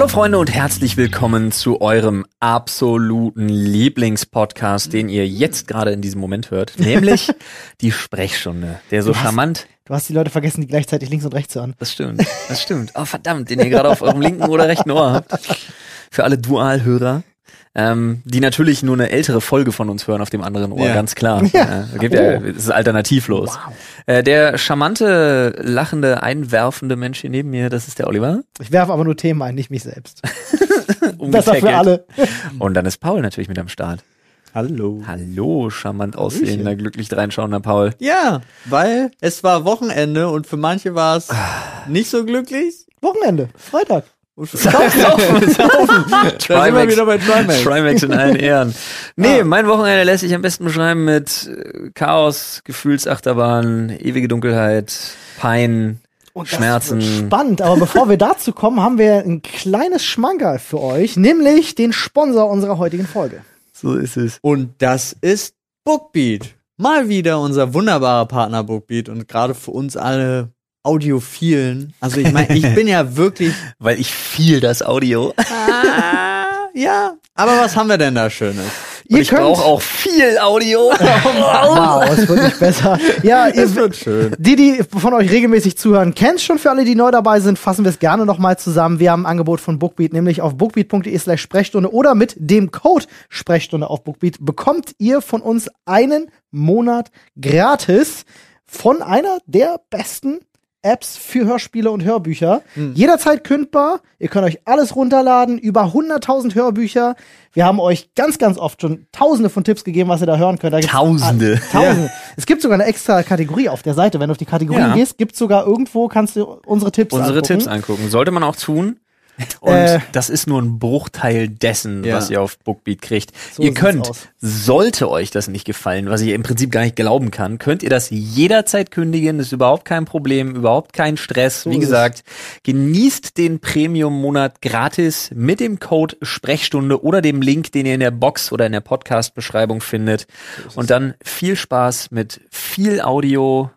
Hallo Freunde und herzlich willkommen zu eurem absoluten Lieblingspodcast, den ihr jetzt gerade in diesem Moment hört, nämlich die Sprechstunde, der so Du hast- charmant. Du hast die Leute vergessen, die gleichzeitig links und rechts hören. Das stimmt, das stimmt. Oh verdammt, den ihr gerade auf eurem linken oder rechten Ohr habt. Für alle Dualhörer. Ähm, die natürlich nur eine ältere Folge von uns hören auf dem anderen Ohr, Ja. ganz klar. Ja. Äh, gibt ja, Oh. es ist alternativlos. Wow. Äh, der charmante, lachende, einwerfende Mensch hier neben mir, das ist der Oliver. Ich werfe aber nur Themen ein, nicht mich selbst. Besser für alle. Und dann ist Paul natürlich mit am Start. Hallo. Hallo, charmant aussehender, glücklich dreinschauender Paul. Ja, weil es war Wochenende und für manche war es nicht so glücklich. Wochenende, Freitag. Saufen, saufen. Da sind wir wieder bei Trimax. Trimax in allen Ehren. Nee, mein Wochenende lässt sich am besten beschreiben mit äh, Chaos, Gefühlsachterbahn, ewige Dunkelheit, Pein, Und das Schmerzen. Spannend, aber bevor wir dazu kommen, haben wir ein kleines Schmankerl für euch, nämlich den Sponsor unserer heutigen Folge. So ist es. Und das ist Bookbeat. Mal wieder unser wunderbarer Partner Bookbeat und gerade für uns alle Audiophilen. Also ich meine, ich bin ja wirklich. Weil ich viel das Audio. Ah, ja. Aber was haben wir denn da Schönes? Ihr ich brauche auch viel Audio. Wow, es wird nicht besser. Ja, ihr, Es wird schön. Die, die von euch regelmäßig zuhören, kennt's schon. Für alle, die neu dabei sind, fassen wir es gerne nochmal zusammen. Wir haben ein Angebot von Bookbeat, nämlich auf bookbeat.de slash Sprechstunde oder mit dem Code Sprechstunde auf Bookbeat bekommt ihr von uns einen Monat gratis von einer der besten Apps für Hörspiele und Hörbücher. Jederzeit kündbar. Ihr könnt euch alles runterladen. Über 100.000 Hörbücher. Wir haben euch ganz, ganz oft schon tausende von Tipps gegeben, was ihr da hören könnt. Da Tausende. Tausende. Es gibt sogar eine extra Kategorie auf der Seite. Wenn du auf die Kategorie Ja. gehst, gibt sogar irgendwo, kannst du unsere Tipps Unsere angucken. Tipps angucken. Sollte man auch tun. Und Äh. das ist nur ein Bruchteil dessen, Ja. was ihr auf Bookbeat kriegt. So ihr könnt, sollte euch das nicht gefallen, was ich im Prinzip gar nicht glauben kann, könnt ihr das jederzeit kündigen, ist überhaupt kein Problem, überhaupt kein Stress. So Wie gesagt, genießt den Premium-Monat gratis mit dem Code Sprechstunde oder dem Link, den ihr in der Box oder in der Podcast-Beschreibung findet. Und dann viel Spaß mit viel Audio,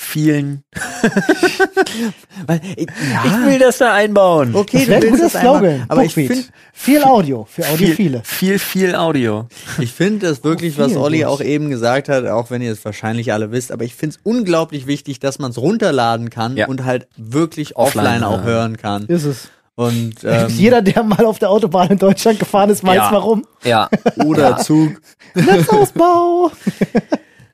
vielen. Weil, ich, Ich will das da einbauen. okay, Das ein willst einmal- Slogan. Aber ich finde viel Audio für viel, Audiophile. viel, viel Audio. Ich finde das wirklich, Oh, was viel Olli auch eben gesagt hat, auch wenn ihr es wahrscheinlich alle wisst, aber ich finde es unglaublich wichtig, dass man es runterladen kann Ja. und halt wirklich Offline, offline, auch ja. hören kann. Ist es. Und ähm, Jeder, der mal auf der Autobahn in Deutschland gefahren ist, weiß Ja. warum. Ja. oder Zug. Netzausbau.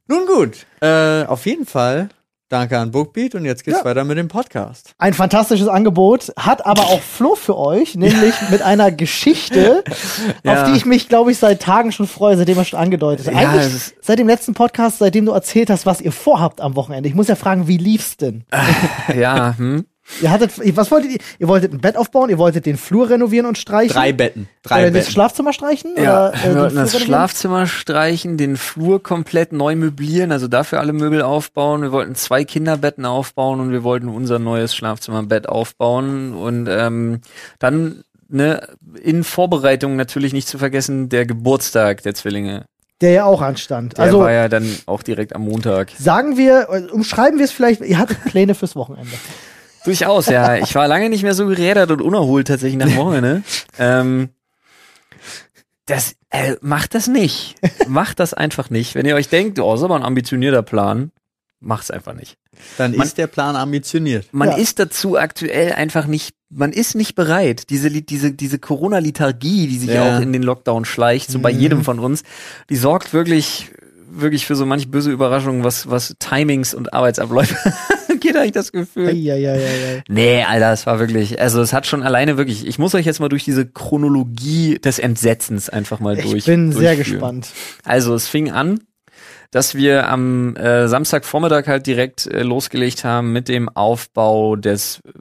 Nun gut, äh, auf jeden Fall danke an Bookbeat und jetzt geht's Ja. weiter mit dem Podcast. Ein fantastisches Angebot, hat aber auch Flo für euch, nämlich mit einer Geschichte, Ja. auf die ich mich, glaube ich, seit Tagen schon freue, seitdem er schon angedeutet hat. Ja, Eigentlich seit dem letzten Podcast, seitdem du erzählt hast, was ihr vorhabt am Wochenende. Ich muss ja fragen, wie lief's denn? Ja, hm? Ihr hattet, was wolltet ihr? Ihr wolltet ein Bett aufbauen, ihr wolltet den Flur renovieren und streichen? Drei Betten. Drei Oder das Betten. Schlafzimmer streichen? Ja, oder, äh, wir wollten das renovieren? Schlafzimmer streichen, den Flur komplett neu möblieren, also dafür alle Möbel aufbauen. Wir wollten zwei Kinderbetten aufbauen und wir wollten unser neues Schlafzimmerbett aufbauen und ähm, dann ne, in Vorbereitung natürlich nicht zu vergessen der Geburtstag der Zwillinge. Der ja auch anstand. Der also war ja dann auch direkt am Montag. sagen wir, äh, umschreiben wir es vielleicht, ihr hattet Pläne fürs Wochenende. Durchaus, ja. Ich war lange nicht mehr so gerädert und unerholt tatsächlich nach dem Wochenende. ähm, das äh, macht das nicht. Macht das einfach nicht. Wenn ihr euch denkt, oh, ist aber ein ambitionierter Plan, macht's einfach nicht. Dann Man- ist der Plan ambitioniert. Man Ja. ist dazu aktuell einfach nicht, man ist nicht bereit. Diese, diese, diese Corona-Lethargie, die sich Ja. auch in den Lockdown schleicht, so bei Mhm. jedem von uns, die sorgt wirklich, wirklich für so manch böse Überraschungen, was, was Timings und Arbeitsabläufe geht, habe ich das Gefühl. Eieieiei. Nee, Alter, es war wirklich, also es hat schon alleine wirklich, ich muss euch jetzt mal durch diese Chronologie des Entsetzens einfach mal durch. Ich bin sehr durchführen. gespannt. Also es fing an, dass wir am äh, Samstagvormittag halt direkt äh, losgelegt haben mit dem Aufbau des äh,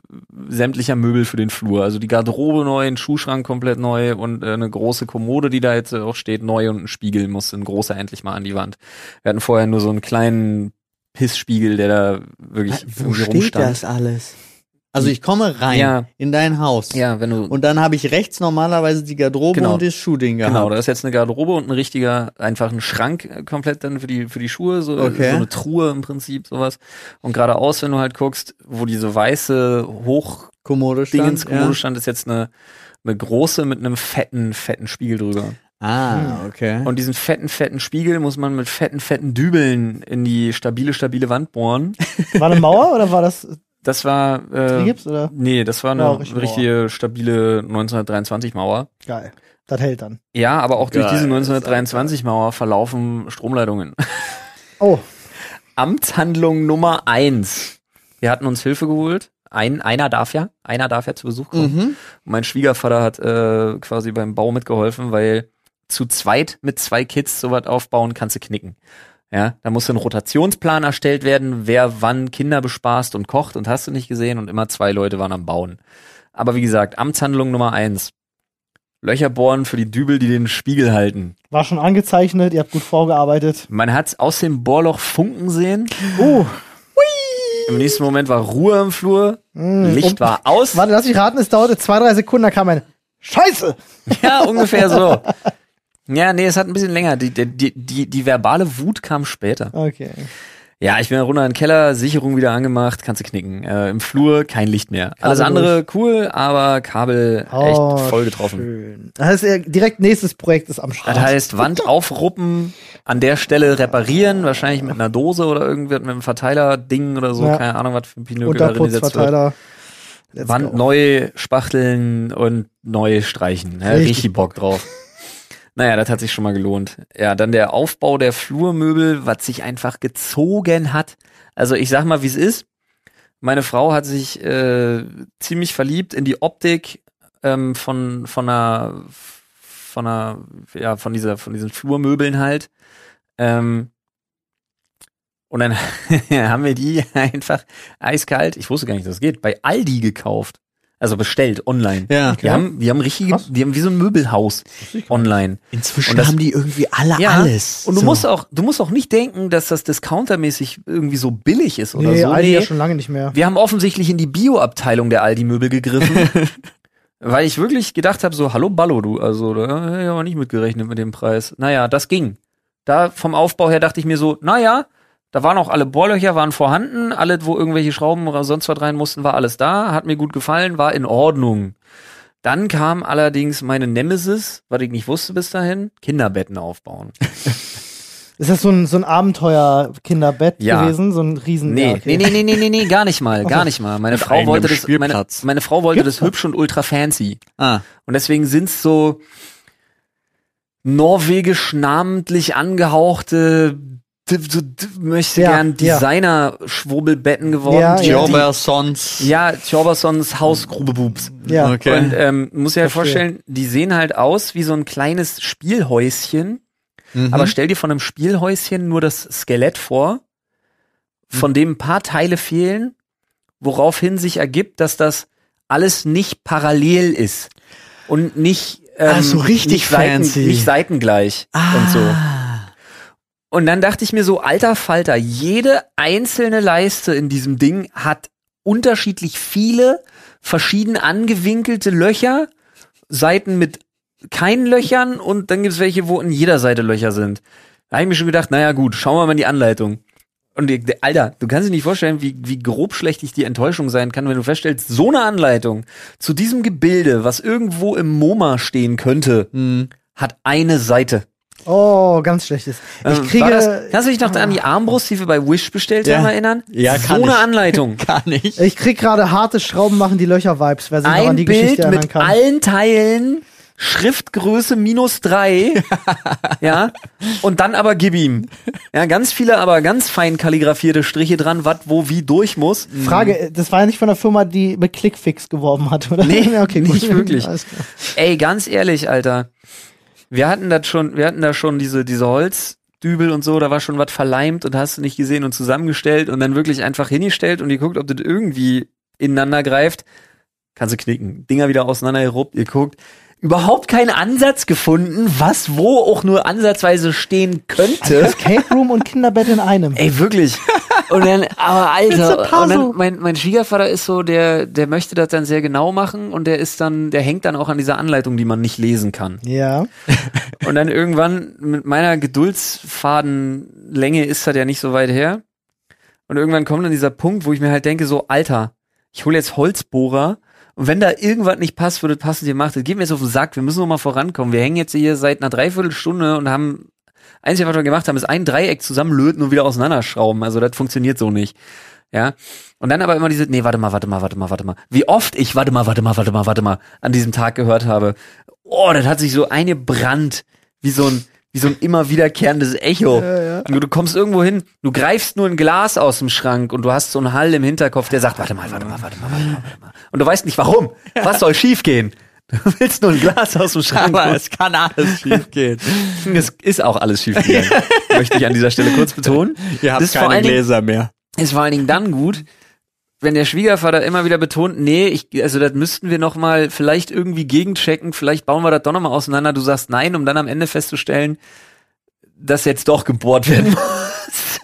sämtlicher Möbel für den Flur. Also die Garderobe neu, ein Schuhschrank komplett neu und äh, eine große Kommode, die da jetzt auch steht, neu und ein Spiegel musste ein großer endlich mal an die Wand. Wir hatten vorher nur so einen kleinen Pissspiegel, der da wirklich irgendwie rumstand. alles? Also ich komme rein Ja. in dein Haus. Ja, wenn du. Und dann habe ich rechts normalerweise die Garderobe Genau. und das Schuhding gehabt. Genau, da ist jetzt eine Garderobe und ein richtiger, einfach ein Schrank äh, komplett dann für die, für die Schuhe, so, Okay. so eine Truhe im Prinzip, sowas. Und geradeaus, wenn du halt guckst, wo diese weiße Hoch Kommode stand. Dingens Kommode ja. stand, ist jetzt eine, eine große mit einem fetten, fetten Spiegel drüber. Ah, okay. Und diesen fetten, fetten Spiegel muss man mit fetten, fetten Dübeln in die stabile, stabile Wand bohren. War eine Mauer oder war das Das war, äh, Gips oder? nee, das war eine richtig richtige, stabile 1923 Mauer. Geil. Das hält dann. Ja, aber auch durch Geil, diese ist 1923 Mauer verlaufen Stromleitungen. Oh, Amtshandlung Nummer eins. Wir hatten uns Hilfe geholt. Ein, einer darf ja, einer darf ja zu Besuch kommen. Mhm. Mein Schwiegervater hat äh, quasi beim Bau mitgeholfen, weil zu zweit mit zwei Kids sowas aufbauen kannst du knicken. Ja, da muss ein Rotationsplan erstellt werden, wer wann Kinder bespaßt und kocht und hast du nicht gesehen und immer zwei Leute waren am Bauen. Aber wie gesagt, Amtshandlung Nummer eins. Löcher bohren für die Dübel, die den Spiegel halten. war schon angezeichnet, ihr habt gut vorgearbeitet. Man hat's aus dem Bohrloch funken sehen. Uh, Im nächsten Moment war Ruhe im Flur. mh. Licht war aus. Warte, lass mich raten, es dauerte zwei, drei Sekunden, da kam ein Scheiße! Ja, ungefähr so. Ja, nee, es hat ein bisschen länger. Die, die, die, die, verbale Wut kam später. Okay. Ja, ich bin runter in den Keller, Sicherung wieder angemacht, kannst du knicken. Äh, Im Flur kein Licht mehr. Alles Kabel andere cool, aber Kabel Oh, echt voll getroffen. Schön. Das heißt, direkt nächstes Projekt ist am Start. Das heißt, Wand aufruppen, an der Stelle reparieren, wahrscheinlich mit einer Dose oder irgendwas mit einem Verteiler-Ding oder so, Ja. keine Ahnung, was für ein Pinökel da drin gesetzt wird. Unterputzverteiler. Let's Wand go. neu spachteln und neu streichen. Ja, richtig Bock drauf. Naja, das hat sich schon mal gelohnt. Ja, dann der Aufbau der Flurmöbel, was sich einfach gezogen hat. Also ich sag mal, wie es ist. Meine Frau hat sich äh, ziemlich verliebt in die Optik ähm, von von einer von einer ja von dieser von diesen Flurmöbeln halt. Ähm, und dann haben wir die einfach eiskalt, ich wusste gar nicht, dass das geht, bei Aldi gekauft. Also bestellt online. Ja. Wir haben, wir haben richtige, Krass. wir haben wie so ein Möbelhaus online. Inzwischen das- haben die irgendwie alle Ja, alles. Und du So. musst auch, du musst auch nicht denken, dass das discountermäßig irgendwie so billig ist oder Nee, so. Aldi Nee. ja schon lange nicht mehr. Wir haben offensichtlich in die Bio-Abteilung der Aldi-Möbel gegriffen. weil ich wirklich gedacht habe, so, hallo Ballo, du, also da ich aber nicht mitgerechnet mit dem Preis. Naja, das ging. Da vom Aufbau her dachte ich mir so, naja, da waren auch alle Bohrlöcher, waren vorhanden, alle, wo irgendwelche Schrauben oder sonst was rein mussten, war alles da, hat mir gut gefallen, war in Ordnung. Dann kam allerdings meine Nemesis, was ich nicht wusste bis dahin, Kinderbetten aufbauen. Ist das so ein, so ein Abenteuer-Kinderbett Ja. gewesen? So ein riesen. Nee, ja, okay. nee, nee, nee, nee, nee, gar nicht mal, gar nicht mal. Meine Frau wollte das, meine, meine Frau wollte Gibt's das hübsch und ultra fancy. Ah, Und deswegen sind's so norwegisch namentlich angehauchte, so, d- möchte Ja, gern ja. Designer-Schwurbelbetten geworden. Ja, die, ja. die, Jobersons. ja, Tjorbersons Hausgrubebubs. Ja. Okay. Und ähm, muss dir halt vorstellen, die sehen halt aus wie so ein kleines Spielhäuschen. Mhm. Aber stell dir von einem Spielhäuschen nur das Skelett vor, von dem ein paar Teile fehlen, woraufhin sich ergibt, dass das alles nicht parallel ist und nicht, ähm, Ah, so richtig nicht, Seiten, fancy. nicht seitengleich und so. Und dann dachte ich mir so, alter Falter, jede einzelne Leiste in diesem Ding hat unterschiedlich viele verschieden angewinkelte Löcher, Seiten mit keinen Löchern und dann gibt's welche, wo in jeder Seite Löcher sind. Da habe ich mir schon gedacht, naja gut, schauen wir mal in die Anleitung. Und Alter, du kannst dir nicht vorstellen, wie, wie grobschlächtig die Enttäuschung sein kann, wenn du feststellst, so eine Anleitung zu diesem Gebilde, was irgendwo im MoMA stehen könnte, Hm. hat eine Seite. Oh, ganz schlechtes. Ich Ähm, kriege. das, kannst du dich noch an die Armbrust, die wir bei Wish bestellt Ja. haben, erinnern? Ja, so kann eine ich. Anleitung. Gar nicht. ich krieg gerade harte Schrauben machen die Löcher-Vibes, wer sich noch an Ein die Bild Geschichte erinnern mit kann. allen Teilen, Schriftgröße minus drei, ja, und dann aber gib ihm. Ja, ganz viele, aber ganz fein kalligrafierte Striche dran, was wo wie durch muss. Frage, äh, das war ja nicht von der Firma, die mit Clickfix geworben hat, oder? Nee, okay, gut. nicht wirklich. Ey, ganz ehrlich, Alter. Wir hatten das schon, wir hatten da schon diese, diese Holzdübel und so, da war schon was verleimt und hast du nicht gesehen und zusammengestellt und dann wirklich einfach hingestellt und ihr guckt, ob das irgendwie ineinander greift. Kannst du knicken. Dinger wieder auseinander geruppt, ihr guckt. Überhaupt keinen Ansatz gefunden, was wo auch nur ansatzweise stehen könnte. Escape Room und Kinderbett in einem. Ey, wirklich. Und dann, aber Alter, und dann, mein, mein Schwiegervater ist so, der, der möchte das dann sehr genau machen und der ist dann, der hängt dann auch an dieser Anleitung, die man nicht lesen kann. Ja. Und dann irgendwann mit meiner Geduldsfadenlänge ist das ja nicht so weit her. Und irgendwann kommt dann dieser Punkt, wo ich mir halt denke, so, Alter, ich hole jetzt Holzbohrer und wenn da irgendwas nicht passt, würde passend gemacht. Das geht mir jetzt auf den Sack, wir müssen noch mal vorankommen. Wir hängen jetzt hier seit einer Dreiviertelstunde und haben, einzige, was wir gemacht haben, ist ein Dreieck zusammenlöten und wieder auseinanderschrauben. Also das funktioniert so nicht. Ja. Und dann aber immer diese, nee, warte mal, warte mal, warte mal, warte mal. Wie oft ich, warte mal, warte mal, warte mal, warte mal, an diesem Tag gehört habe. Oh, das hat sich so eine Brand, wie so ein, wie so ein immer wiederkehrendes Echo. Und du, du kommst irgendwo hin, du greifst nur ein Glas aus dem Schrank und du hast so einen Hall im Hinterkopf, der sagt, warte mal, warte mal, warte mal, warte mal, warte mal. Und du weißt nicht warum. Was soll schiefgehen? Du willst nur ein Glas aus dem Schrank. Aber es kann alles schief gehen. Es ist auch alles schiefgegangen. Möchte ich an dieser Stelle kurz betonen. Ihr habt Das ist vor keine Gläser mehr. ist vor allen Dingen dann gut, wenn der Schwiegervater immer wieder betont, nee, ich, also das müssten wir noch mal vielleicht irgendwie gegenchecken, vielleicht bauen wir das doch noch mal auseinander. Du sagst nein, um dann am Ende festzustellen, dass jetzt doch gebohrt werden muss.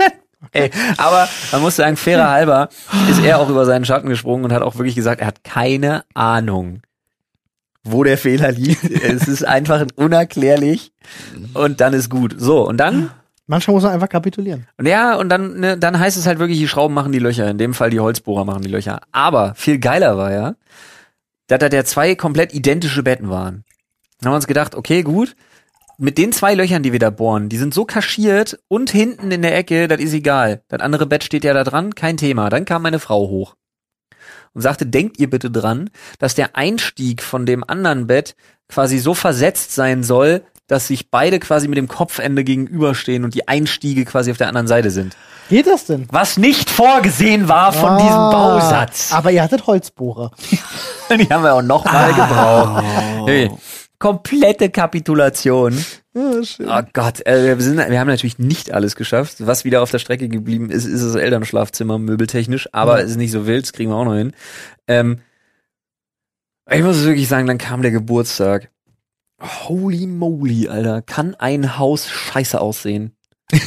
Ey, aber man muss sagen, fairer halber ist er auch über seinen Schatten gesprungen und hat auch wirklich gesagt, er hat keine Ahnung, wo der Fehler liegt. es ist einfach unerklärlich und dann ist gut. So, und dann Manchmal muss man einfach kapitulieren. und ja, und dann, ne, dann heißt es halt wirklich, die Schrauben machen die Löcher. In dem Fall die Holzbohrer machen die Löcher. Aber viel geiler war ja, dass da der zwei komplett identische Betten waren. Dann haben wir uns gedacht, okay, gut, mit den zwei Löchern, die wir da bohren, die sind so kaschiert und hinten in der Ecke, das ist egal. Das andere Bett steht ja da dran, kein Thema. Dann kam meine Frau hoch und sagte, denkt ihr bitte dran, dass der Einstieg von dem anderen Bett quasi so versetzt sein soll, dass sich beide quasi mit dem Kopfende gegenüberstehen und die Einstiege quasi auf der anderen Seite sind. Geht das denn? Was nicht vorgesehen war von diesem Ah, Bausatz. Aber ihr hattet Holzbohrer. Die haben wir auch noch mal gebraucht. Hey, komplette Kapitulation. Ja. Oh Gott, äh, wir, sind, wir haben natürlich nicht alles geschafft. Was wieder auf der Strecke geblieben ist, ist das Elternschlafzimmer möbeltechnisch, aber Ja. ist nicht so wild, das kriegen wir auch noch hin. Ähm, ich muss wirklich sagen, dann kam der Geburtstag. Holy moly, Alter. Kann ein Haus scheiße aussehen?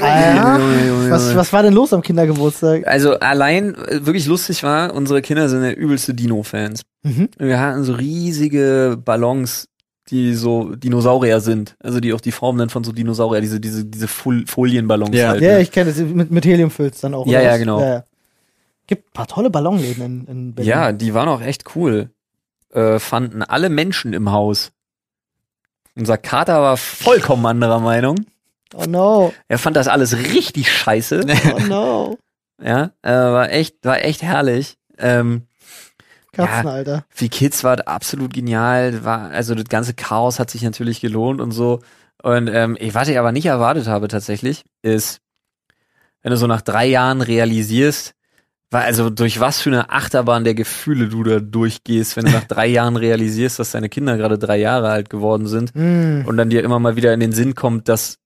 Ah, Junge, was, was war denn los am Kindergeburtstag? Also allein äh, wirklich lustig war, unsere Kinder sind ja übelste Dino-Fans. Mhm. Wir hatten so riesige Ballons, die so Dinosaurier sind. Also die auch die Form dann von so Dinosaurier, diese, diese, diese Fol Folienballons Ja. halt. Ja, ne? ich kenne das. Mit, mit Helium füllst dann auch. Ja, ja, was? genau. Ja, ja. Gibt ein paar tolle Ballonläden in, in Berlin. ja, die waren auch echt cool. Äh, fanden alle Menschen im Haus. Unser Kater war vollkommen anderer Meinung. Oh no. Er fand das alles richtig scheiße. Oh no. ja, äh, war echt, war echt herrlich. Ähm, Katzen, Alter. für die Kids war absolut genial. War, also das ganze Chaos hat sich natürlich gelohnt und so. Und ähm, ich, was ich aber nicht erwartet habe tatsächlich, ist, wenn du so nach drei Jahren realisierst, weil also durch was für eine Achterbahn der Gefühle du da durchgehst, wenn du nach drei Jahren realisierst, dass deine Kinder gerade drei Jahre alt geworden sind Mm. und dann dir immer mal wieder in den Sinn kommt, dass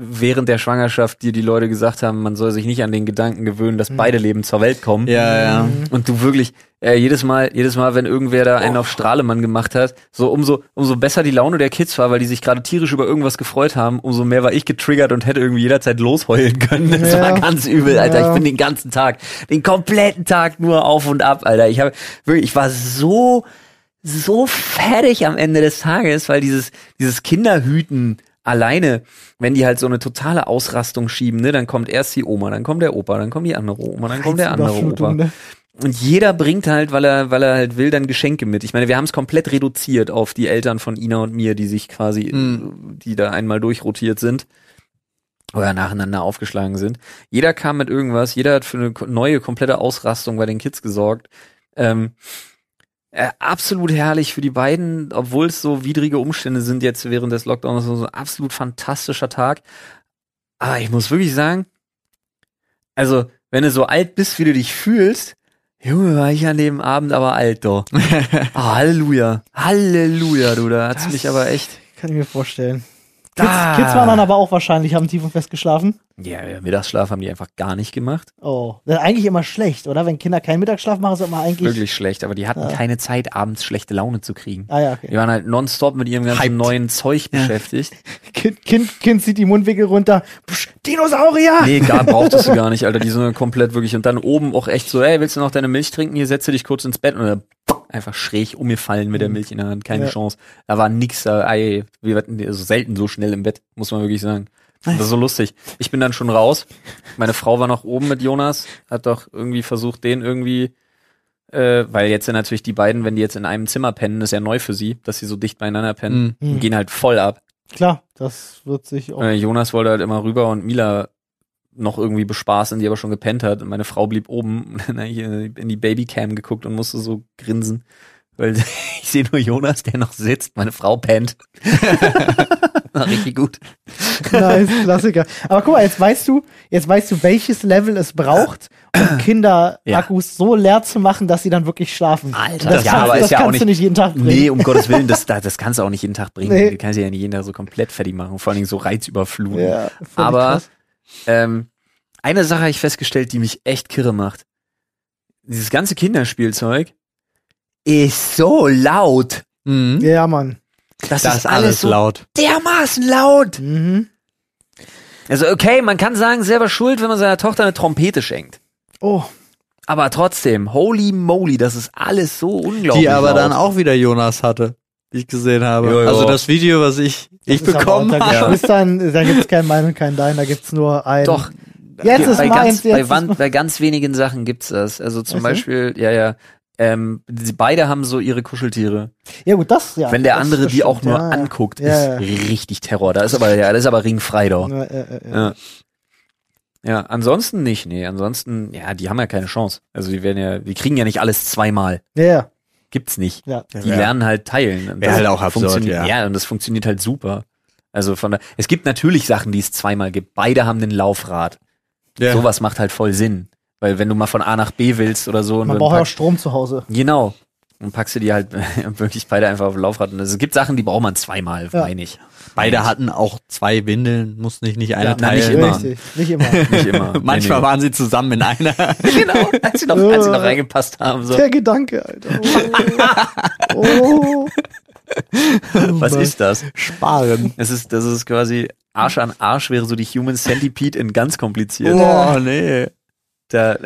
während der Schwangerschaft dir die Leute gesagt haben, man soll sich nicht an den Gedanken gewöhnen, dass Mhm. beide Leben zur Welt kommen. Ja, ja. Mhm. Und du wirklich, äh, jedes Mal, jedes Mal, wenn irgendwer da Oh. einen auf Strahlemann gemacht hat, so umso, umso besser die Laune der Kids war, weil die sich gerade tierisch über irgendwas gefreut haben, umso mehr war ich getriggert und hätte irgendwie jederzeit losheulen können. Das Ja. war ganz übel, Alter. Ja. Ich bin den ganzen Tag, den kompletten Tag nur auf und ab, Alter. Ich habe wirklich, ich war so, so fertig am Ende des Tages, weil dieses, dieses Kinderhüten alleine, wenn die halt so eine totale Ausrastung schieben, ne, dann kommt erst die Oma, dann kommt der Opa, dann kommt die andere Oma, dann kommt der andere Opa. Ne? Und jeder bringt halt, weil er, weil er halt will, dann Geschenke mit. Ich meine, wir haben es komplett reduziert auf die Eltern von Ina und mir, die sich quasi, Mhm. die da einmal durchrotiert sind oder nacheinander aufgeschlagen sind. Jeder kam mit irgendwas, jeder hat für eine neue, komplette Ausrastung bei den Kids gesorgt. Ähm, äh, absolut herrlich für die beiden, obwohl es so widrige Umstände sind jetzt während des Lockdowns, so ein absolut fantastischer Tag. Aber ich muss wirklich sagen, also, wenn du so alt bist, wie du dich fühlst, Junge, war ich an dem Abend aber alt, doch. Ah, Halleluja. Halleluja, du, da hat's Das mich aber echt. Kann ich mir vorstellen. Kids. Kids waren dann aber auch wahrscheinlich, haben tief und fest geschlafen. Ja, ja, Mittagsschlaf haben die einfach gar nicht gemacht. Oh, das ist eigentlich immer schlecht, oder? Wenn Kinder keinen Mittagsschlaf machen, ist das immer eigentlich. Wirklich schlecht, aber die hatten Ja. keine Zeit, abends schlechte Laune zu kriegen. Ah ja, okay. Die waren halt nonstop mit ihrem ganzen Hyped. neuen Zeug beschäftigt. Kind, kind, kind zieht die Mundwinkel runter. Psch, Dinosaurier! Nee, gar brauchtest du gar nicht, Alter. Die sind komplett wirklich. Und dann oben auch echt so, ey, willst du noch deine Milch trinken? Hier setze dich kurz ins Bett und dann einfach schräg umgefallen mit der Milch in der Hand. Keine Ja. Chance. Da war nix da. Ey, wir hatten also selten so schnell im Bett, muss man wirklich sagen. Das ist so lustig. Ich bin dann schon raus. Meine Frau war noch oben mit Jonas, hat doch irgendwie versucht, den irgendwie, äh, weil jetzt sind natürlich die beiden, wenn die jetzt in einem Zimmer pennen, ist ja neu für sie, dass sie so dicht beieinander pennen, Mhm. und gehen halt voll ab. Klar, das wird sich auch. Äh, Jonas wollte halt immer rüber und Mila noch irgendwie bespaßen, die aber schon gepennt hat. Und meine Frau blieb oben und dann ich in die Babycam geguckt und musste so grinsen. Weil ich sehe nur Jonas, der noch sitzt, meine Frau pennt. Richtig gut. Nice, Klassiker. Aber guck mal, jetzt weißt du, jetzt weißt du, welches Level es braucht, um Kinder-Akkus so leer zu machen, dass sie dann wirklich schlafen. Alter, das ja, kannst, aber das ist ja auch kannst nicht- du nicht jeden Tag bringen. Nee, um Gottes Willen, das, das kannst du auch nicht jeden Tag bringen. Nee. Du kannst ja nicht jeden Tag so komplett fertig machen. Vor allen Dingen so reizüberfluten. Ja, aber krass. Ähm, eine Sache habe ich festgestellt, die mich echt kirre macht. Dieses ganze Kinderspielzeug ist so laut. Mhm. Ja, Mann. Das, Das ist alles so laut. dermaßen laut. Mhm. Also okay, man kann sagen, selber schuld, wenn man seiner Tochter eine Trompete schenkt. Oh, Aber trotzdem, holy moly, das ist alles so unglaublich Die aber laut. dann auch wieder Jonas hatte, wie ich gesehen habe. Jo, jo. Also das Video, was ich, ich das aber bekommen habe. Geschwistern, da gibt's kein Mein und kein Dein, da gibt's nur ein. Doch, Jetzt ist bei, meins, ganz, jetzt bei, ist wan- bei ganz wenigen Sachen gibt's das. Also zum so. Beispiel, ja, ja, ähm, sie beide haben so ihre Kuscheltiere. Ja, gut, das, ja. Wenn der das andere die stimmt, auch nur ja, ja. anguckt, Ja, ist richtig Terror. Da ist aber, ja, das ist aber ringfrei doch. Ja, ja, ja, ja. Ja. Ja, ansonsten nicht, nee. Ansonsten, ja, die haben ja keine Chance. Also die werden ja, die kriegen ja nicht alles zweimal. ja, ja. Gibt's nicht. ja. Die Ja. lernen halt teilen. Und Wär das halt auch absurd, funktioniert- ja. Ja, und das funktioniert halt super. Also von da, es gibt natürlich Sachen, die es zweimal gibt. Beide haben den Laufrad. Ja. Sowas macht halt voll Sinn. Weil wenn du mal von A nach B willst oder so und Man braucht ja auch Strom zu Hause. genau. Dann packst du die halt wirklich beide einfach auf den Laufrad. Und es gibt Sachen, die braucht man zweimal, Ja. meine ich. Beide hatten auch zwei Windeln, muss nicht, nicht einer Ja, na, nicht teilen. immer. Richtig, nicht immer. Nicht immer. Manchmal Nee, waren sie zusammen in einer. nee. Genau, als sie noch, als sie noch reingepasst haben. So. Der Gedanke, Alter. Oh. oh. Was ist das? Sparen. Es ist, das ist quasi Arsch an Arsch wäre so die Human Centipede in ganz kompliziert. Oh, nee. Da,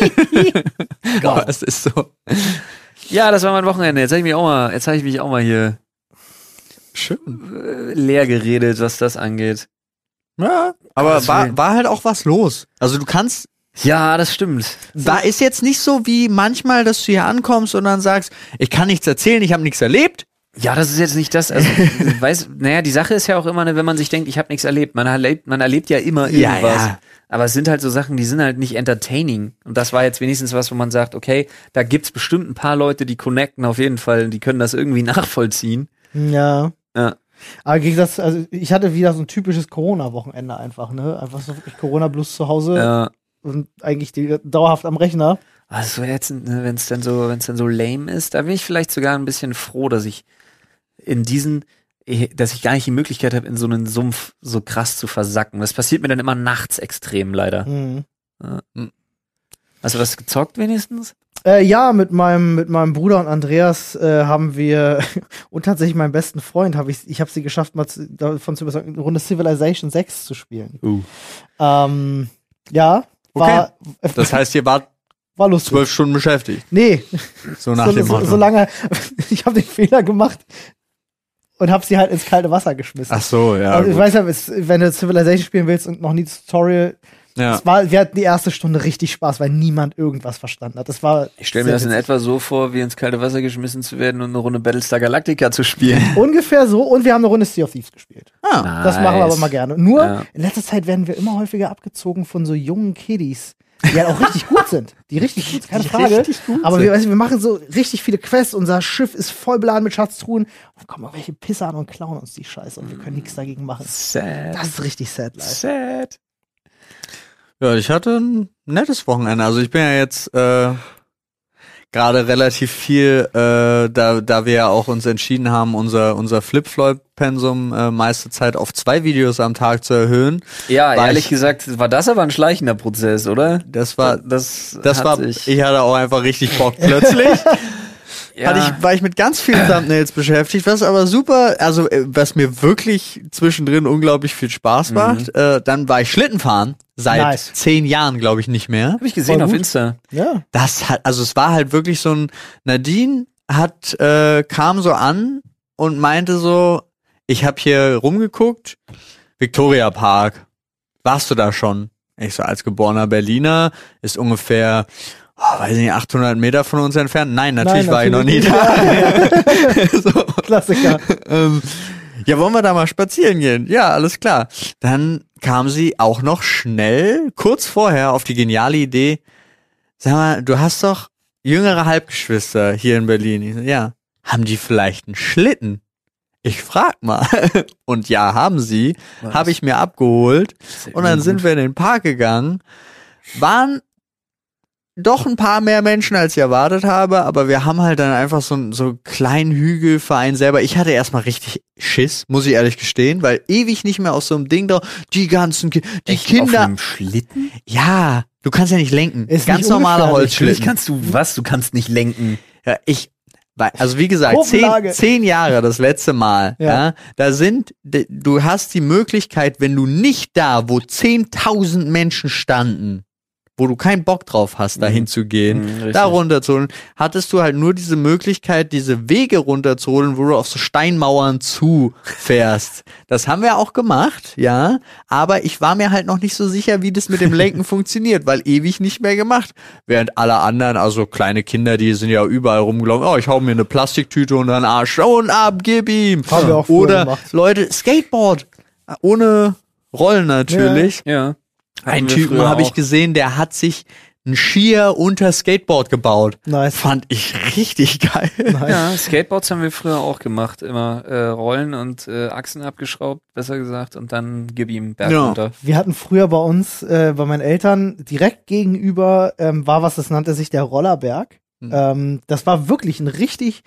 Gott, es ist so ja, das war mein Wochenende. Jetzt habe ich mich auch mal, jetzt habe ich mich auch mal hier schön. äh, leer geredet, was das angeht. Ja, aber Gottes war, war halt auch was los. Also du kannst, Ja, das stimmt. da ist jetzt nicht so wie manchmal, dass du hier ankommst und dann sagst, ich kann nichts erzählen, ich habe nichts erlebt. Ja, das ist jetzt nicht das. Also, weiß, naja, die Sache ist ja auch immer, ne, wenn man sich denkt, ich habe nichts erlebt. Man erlebt, man erlebt ja immer Ja, irgendwas. ja. Aber es sind halt so Sachen, die sind halt nicht entertaining. Und das war jetzt wenigstens was, wo man sagt, okay, da gibt's bestimmt ein paar Leute, die connecten auf jeden Fall, die können das irgendwie nachvollziehen. Ja. Ja. Aber gegen das, also ich hatte wieder so ein typisches Corona-Wochenende einfach, ne? Einfach so wirklich Corona-Plus zu Hause Ja. und eigentlich die, dauerhaft am Rechner. Also jetzt, wenn es dann so, wenn es dann so lame ist, da bin ich vielleicht sogar ein bisschen froh, dass ich in diesen, eh, dass ich gar nicht die Möglichkeit habe, in so einen Sumpf so krass zu versacken. Das passiert mir dann immer nachts extrem leider. Mhm. Hast du was gezockt wenigstens? Äh, ja, mit meinem, mit meinem Bruder und Andreas äh, haben wir und tatsächlich meinem besten Freund habe ich, ich habe sie geschafft, mal zu, davon zu überzeugen, eine Runde Civilization 6 zu spielen. Uh. Ähm, ja, war, Das heißt, ihr wart war lustig. zwölf Stunden beschäftigt. Nee, So nach so, dem so, Motto. so lange, ich habe den Fehler gemacht und habe sie halt ins kalte Wasser geschmissen. Ach so, ja. also, ich gut. weiß ja, es, wenn du Civilization spielen willst und noch nie das Tutorial, ja. es war, wir hatten die erste Stunde richtig Spaß, weil niemand irgendwas verstanden hat. Das war Ich stelle mir das in witzig. etwa so vor, wie ins kalte Wasser geschmissen zu werden und eine Runde Battlestar Galactica zu spielen. ungefähr so und wir haben eine Runde Sea of Thieves gespielt. Ah, Das machen wir aber mal gerne. Nur Ja. in letzter Zeit werden wir immer häufiger abgezogen von so jungen Kiddies, die halt auch richtig gut sind. Die richtig gut sind, keine Die Frage. richtig gut aber sind. wir, weißt du, wir machen so richtig viele Quests. Unser Schiff ist voll beladen mit Schatztruhen. Und dann kommen irgendwelche Pisser an und klauen uns die Scheiße und wir können nichts dagegen machen. Sad. Das ist richtig sad life. Sad. ja, ich hatte ein nettes Wochenende. Also ich bin ja jetzt äh, gerade relativ viel, äh, da, da wir ja auch uns entschieden haben, unser, unser Flip-Floyd-Pensum äh, meiste Zeit auf zwei Videos am Tag zu erhöhen. Ja, ehrlich ich- gesagt, war das aber ein schleichender Prozess, oder? Das war, das, das hat war, sich- ich hatte auch einfach richtig Bock plötzlich. ja, hatte ich, war ich mit ganz vielen Thumbnails beschäftigt, was aber super, also äh, was mir wirklich zwischendrin unglaublich viel Spaß macht. Äh, dann war ich Schlittenfahren seit Nice. zehn Jahren, glaube ich, nicht mehr. hab ich gesehen auf. Insta. Ja. Das hat, also es war halt wirklich so ein, Nadine hat, äh, kam so an und meinte so, ich habe hier rumgeguckt, Victoria Park, warst du da schon? Ich so, als geborener Berliner, ist ungefähr, oh, weiß nicht, 800 Meter von uns entfernt. Nein, natürlich Nein, war ich noch nie da. so, Klassiker. ähm, ja, wollen wir da mal spazieren gehen? Ja, alles klar. Dann kam sie auch noch schnell, kurz vorher, auf die geniale Idee, sag mal, du hast doch jüngere Halbgeschwister hier in Berlin. So, ja. Haben die vielleicht einen Schlitten? Ich frag mal. Und ja, haben sie. Habe ich mir abgeholt. Und dann sind wir in den Park gegangen. Waren doch ein paar mehr Menschen, als ich erwartet habe, aber wir haben halt dann einfach so, einen- so einen kleinen Hügelverein selber. Ich hatte erstmal richtig Schiss, muss ich ehrlich gestehen, weil ewig nicht mehr aus so einem Ding da, die ganzen, Ki die Echt, Auf Kinder. einem Schlitten? Ja, du kannst ja nicht lenken. Ist Ganz nicht normaler Holzschlitten. kannst du was? Du kannst nicht lenken. Ja, ich, weil- also wie gesagt, zehn, zehn Jahre das letzte Mal. Ja. Ja. da sind, du hast die Möglichkeit, wenn du nicht da, wo 10.000 Menschen standen, wo du keinen Bock drauf hast, da Mhm. hinzugehen, Mhm, richtig. da runterzuholen, hattest du halt nur diese Möglichkeit, diese Wege runterzuholen, wo du auf so Steinmauern zufährst. Das haben wir auch gemacht, ja, aber ich war mir halt noch nicht so sicher, wie das mit dem Lenken funktioniert, weil ewig nicht mehr gemacht. Während alle anderen, also kleine Kinder, die sind ja überall rumgelaufen, oh, ich hau mir eine Plastiktüte und dann Arsch und ab, gib ihm. Haben wir auch Oder gemacht. Leute, Skateboard, ohne Rollen natürlich. Ja. Ein Wir Typen habe ich gesehen, der hat sich ein Skier unter Skateboard gebaut. Nice. Fand ich richtig geil. Nice. Ja, Skateboards haben wir früher auch gemacht. Immer äh, Rollen und äh, Achsen abgeschraubt, besser gesagt, und dann gib ihm Berg Ja. runter. Wir hatten früher bei uns, äh, bei meinen Eltern, direkt gegenüber ähm, war was, das nannte sich der Rollerberg. Mhm. Ähm, das war wirklich ein richtig,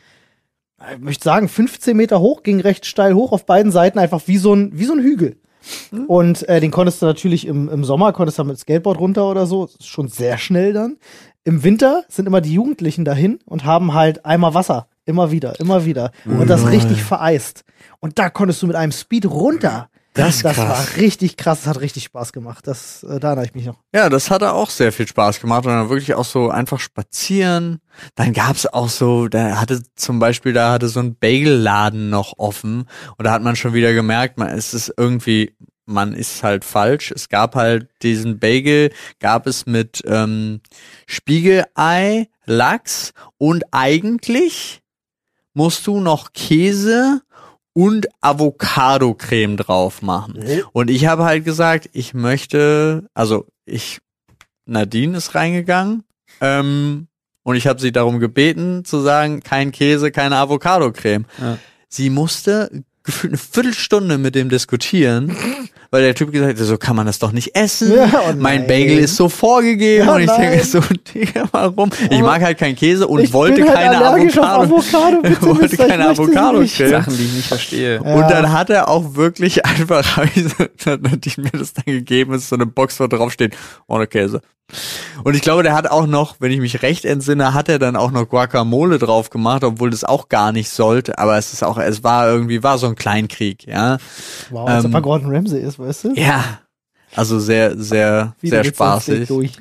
ich möchte sagen, 15 Meter hoch, ging recht steil hoch auf beiden Seiten, einfach wie so ein, wie so ein Hügel. Mhm. Und äh, den konntest du natürlich im, im Sommer, konntest du mit Skateboard runter oder so, schon sehr schnell dann. Im Winter sind immer die Jugendlichen dahin und haben halt einmal Wasser. Immer wieder, immer wieder. Und das richtig vereist. Und da konntest du mit einem Speed runter. Das das war richtig krass, das hat richtig Spaß gemacht. Das, äh, da erinnere ich mich noch. Ja, das hatte auch sehr viel Spaß gemacht und dann wirklich auch so einfach spazieren. Dann gab's auch so, da hatte zum Beispiel, da hatte so ein Bagelladen noch offen und da hat man schon wieder gemerkt, man es ist irgendwie, man ist halt falsch. Es gab halt diesen Bagel, gab es mit ähm, Spiegelei, Lachs und eigentlich musst du noch Käse und Avocado-Creme drauf machen. Und ich habe halt gesagt, ich möchte, also ich, Nadine ist reingegangen ähm, und ich habe sie darum gebeten zu sagen, kein Käse, keine Avocado-Creme. Ja. Sie musste gefühlt eine Viertelstunde mit dem diskutieren, weil der Typ gesagt hat, so kann man das doch nicht essen. Ja, oh mein. Bagel ist so vorgegeben Ja, und ich denke so, Digga, warum? Ich Aber mag halt keinen Käse und ich wollte bin halt keine allergisch Avocado. auf Avocado. Bitte, wollte Mister, ich keine Avocado. Sachen, die ich nicht verstehe. Ja. Und dann hat er auch wirklich einfach, ich dann hat die mir das dann gegeben, ist so eine Box, wo drauf steht, ohne Käse. Und ich glaube, der hat auch noch, wenn ich mich recht entsinne, hat er dann auch noch Guacamole drauf gemacht, obwohl das auch gar nicht sollte. Aber es ist auch, es war irgendwie, war so ein Kleinkrieg, ja. Wow, als Ähm, ob er Gordon Ramsay ist, weißt du? Ja. Also sehr, sehr, Wieder sehr spaßig. Durch.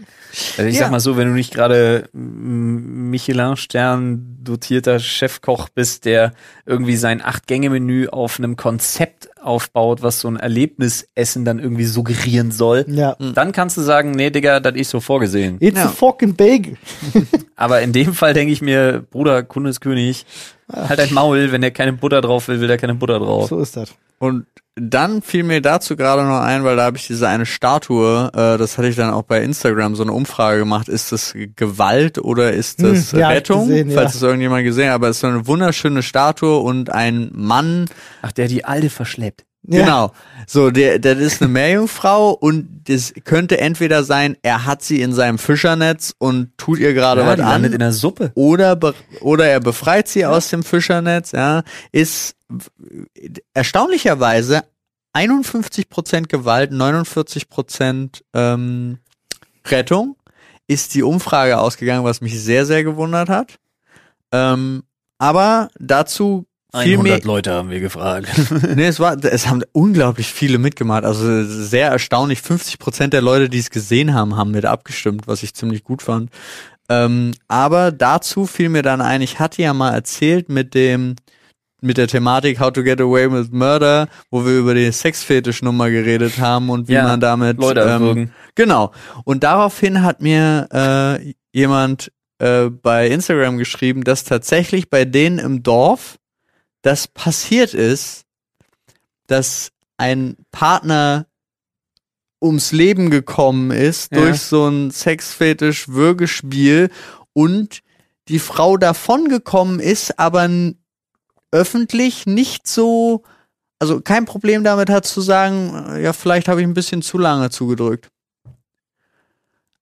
Also ich Ja. sag mal so, wenn du nicht gerade Michelin-Stern dotierter Chefkoch bist, der irgendwie sein Acht-Gänge-Menü auf einem Konzept aufbaut, was so ein Erlebnisessen dann irgendwie suggerieren soll, Ja. dann kannst du sagen, nee, Digga, das ist so vorgesehen. It's Ja. a fucking bagel. Aber in dem Fall denke ich mir, Bruder, Kunde ist König, halt ein Maul, wenn der keine Butter drauf will, will der keine Butter drauf. So ist das. Und dann fiel mir dazu gerade noch ein, weil da habe ich diese eine Statue, äh, das hatte ich dann auch bei Instagram so eine Umfrage gemacht, ist das Gewalt oder ist das Hm, ja, Rettung? gesehen, ja. Falls es irgendjemand gesehen hat, aber es ist so eine wunderschöne Statue und ein Mann, Ach, der die Alte verschleppt. Ja. Genau. So, der, das ist eine Meerjungfrau und das könnte entweder sein, er hat sie in seinem Fischernetz und tut ihr gerade Ja, was an. in der Suppe. oder, oder er befreit sie aus dem Fischernetz, ja, ist erstaunlicherweise 51% Gewalt, 49% ähm, Rettung, ist die Umfrage ausgegangen, was mich sehr, sehr gewundert hat. Ähm, aber dazu viel mehr, Leute haben wir gefragt. nee, es war, es haben unglaublich viele mitgemacht. Also sehr erstaunlich. 50 Prozent der Leute, die es gesehen haben, haben mit abgestimmt, was ich ziemlich gut fand. Ähm, aber dazu fiel mir dann ein, ich hatte ja mal erzählt mit dem, mit der Thematik How to Get Away with Murder, wo wir über die Sexfetisch-Nummer geredet haben und wie Ja, man damit Leute ähm, erwürgen. Genau. Und daraufhin hat mir äh, jemand äh, bei Instagram geschrieben, dass tatsächlich bei denen im Dorf das passiert ist, dass ein Partner ums Leben gekommen ist Ja. durch so ein Sexfetisch-Würgespiel und die Frau davongekommen ist, aber öffentlich nicht so, also kein Problem damit hat zu sagen, äh, ja, vielleicht habe ich ein bisschen zu lange zugedrückt.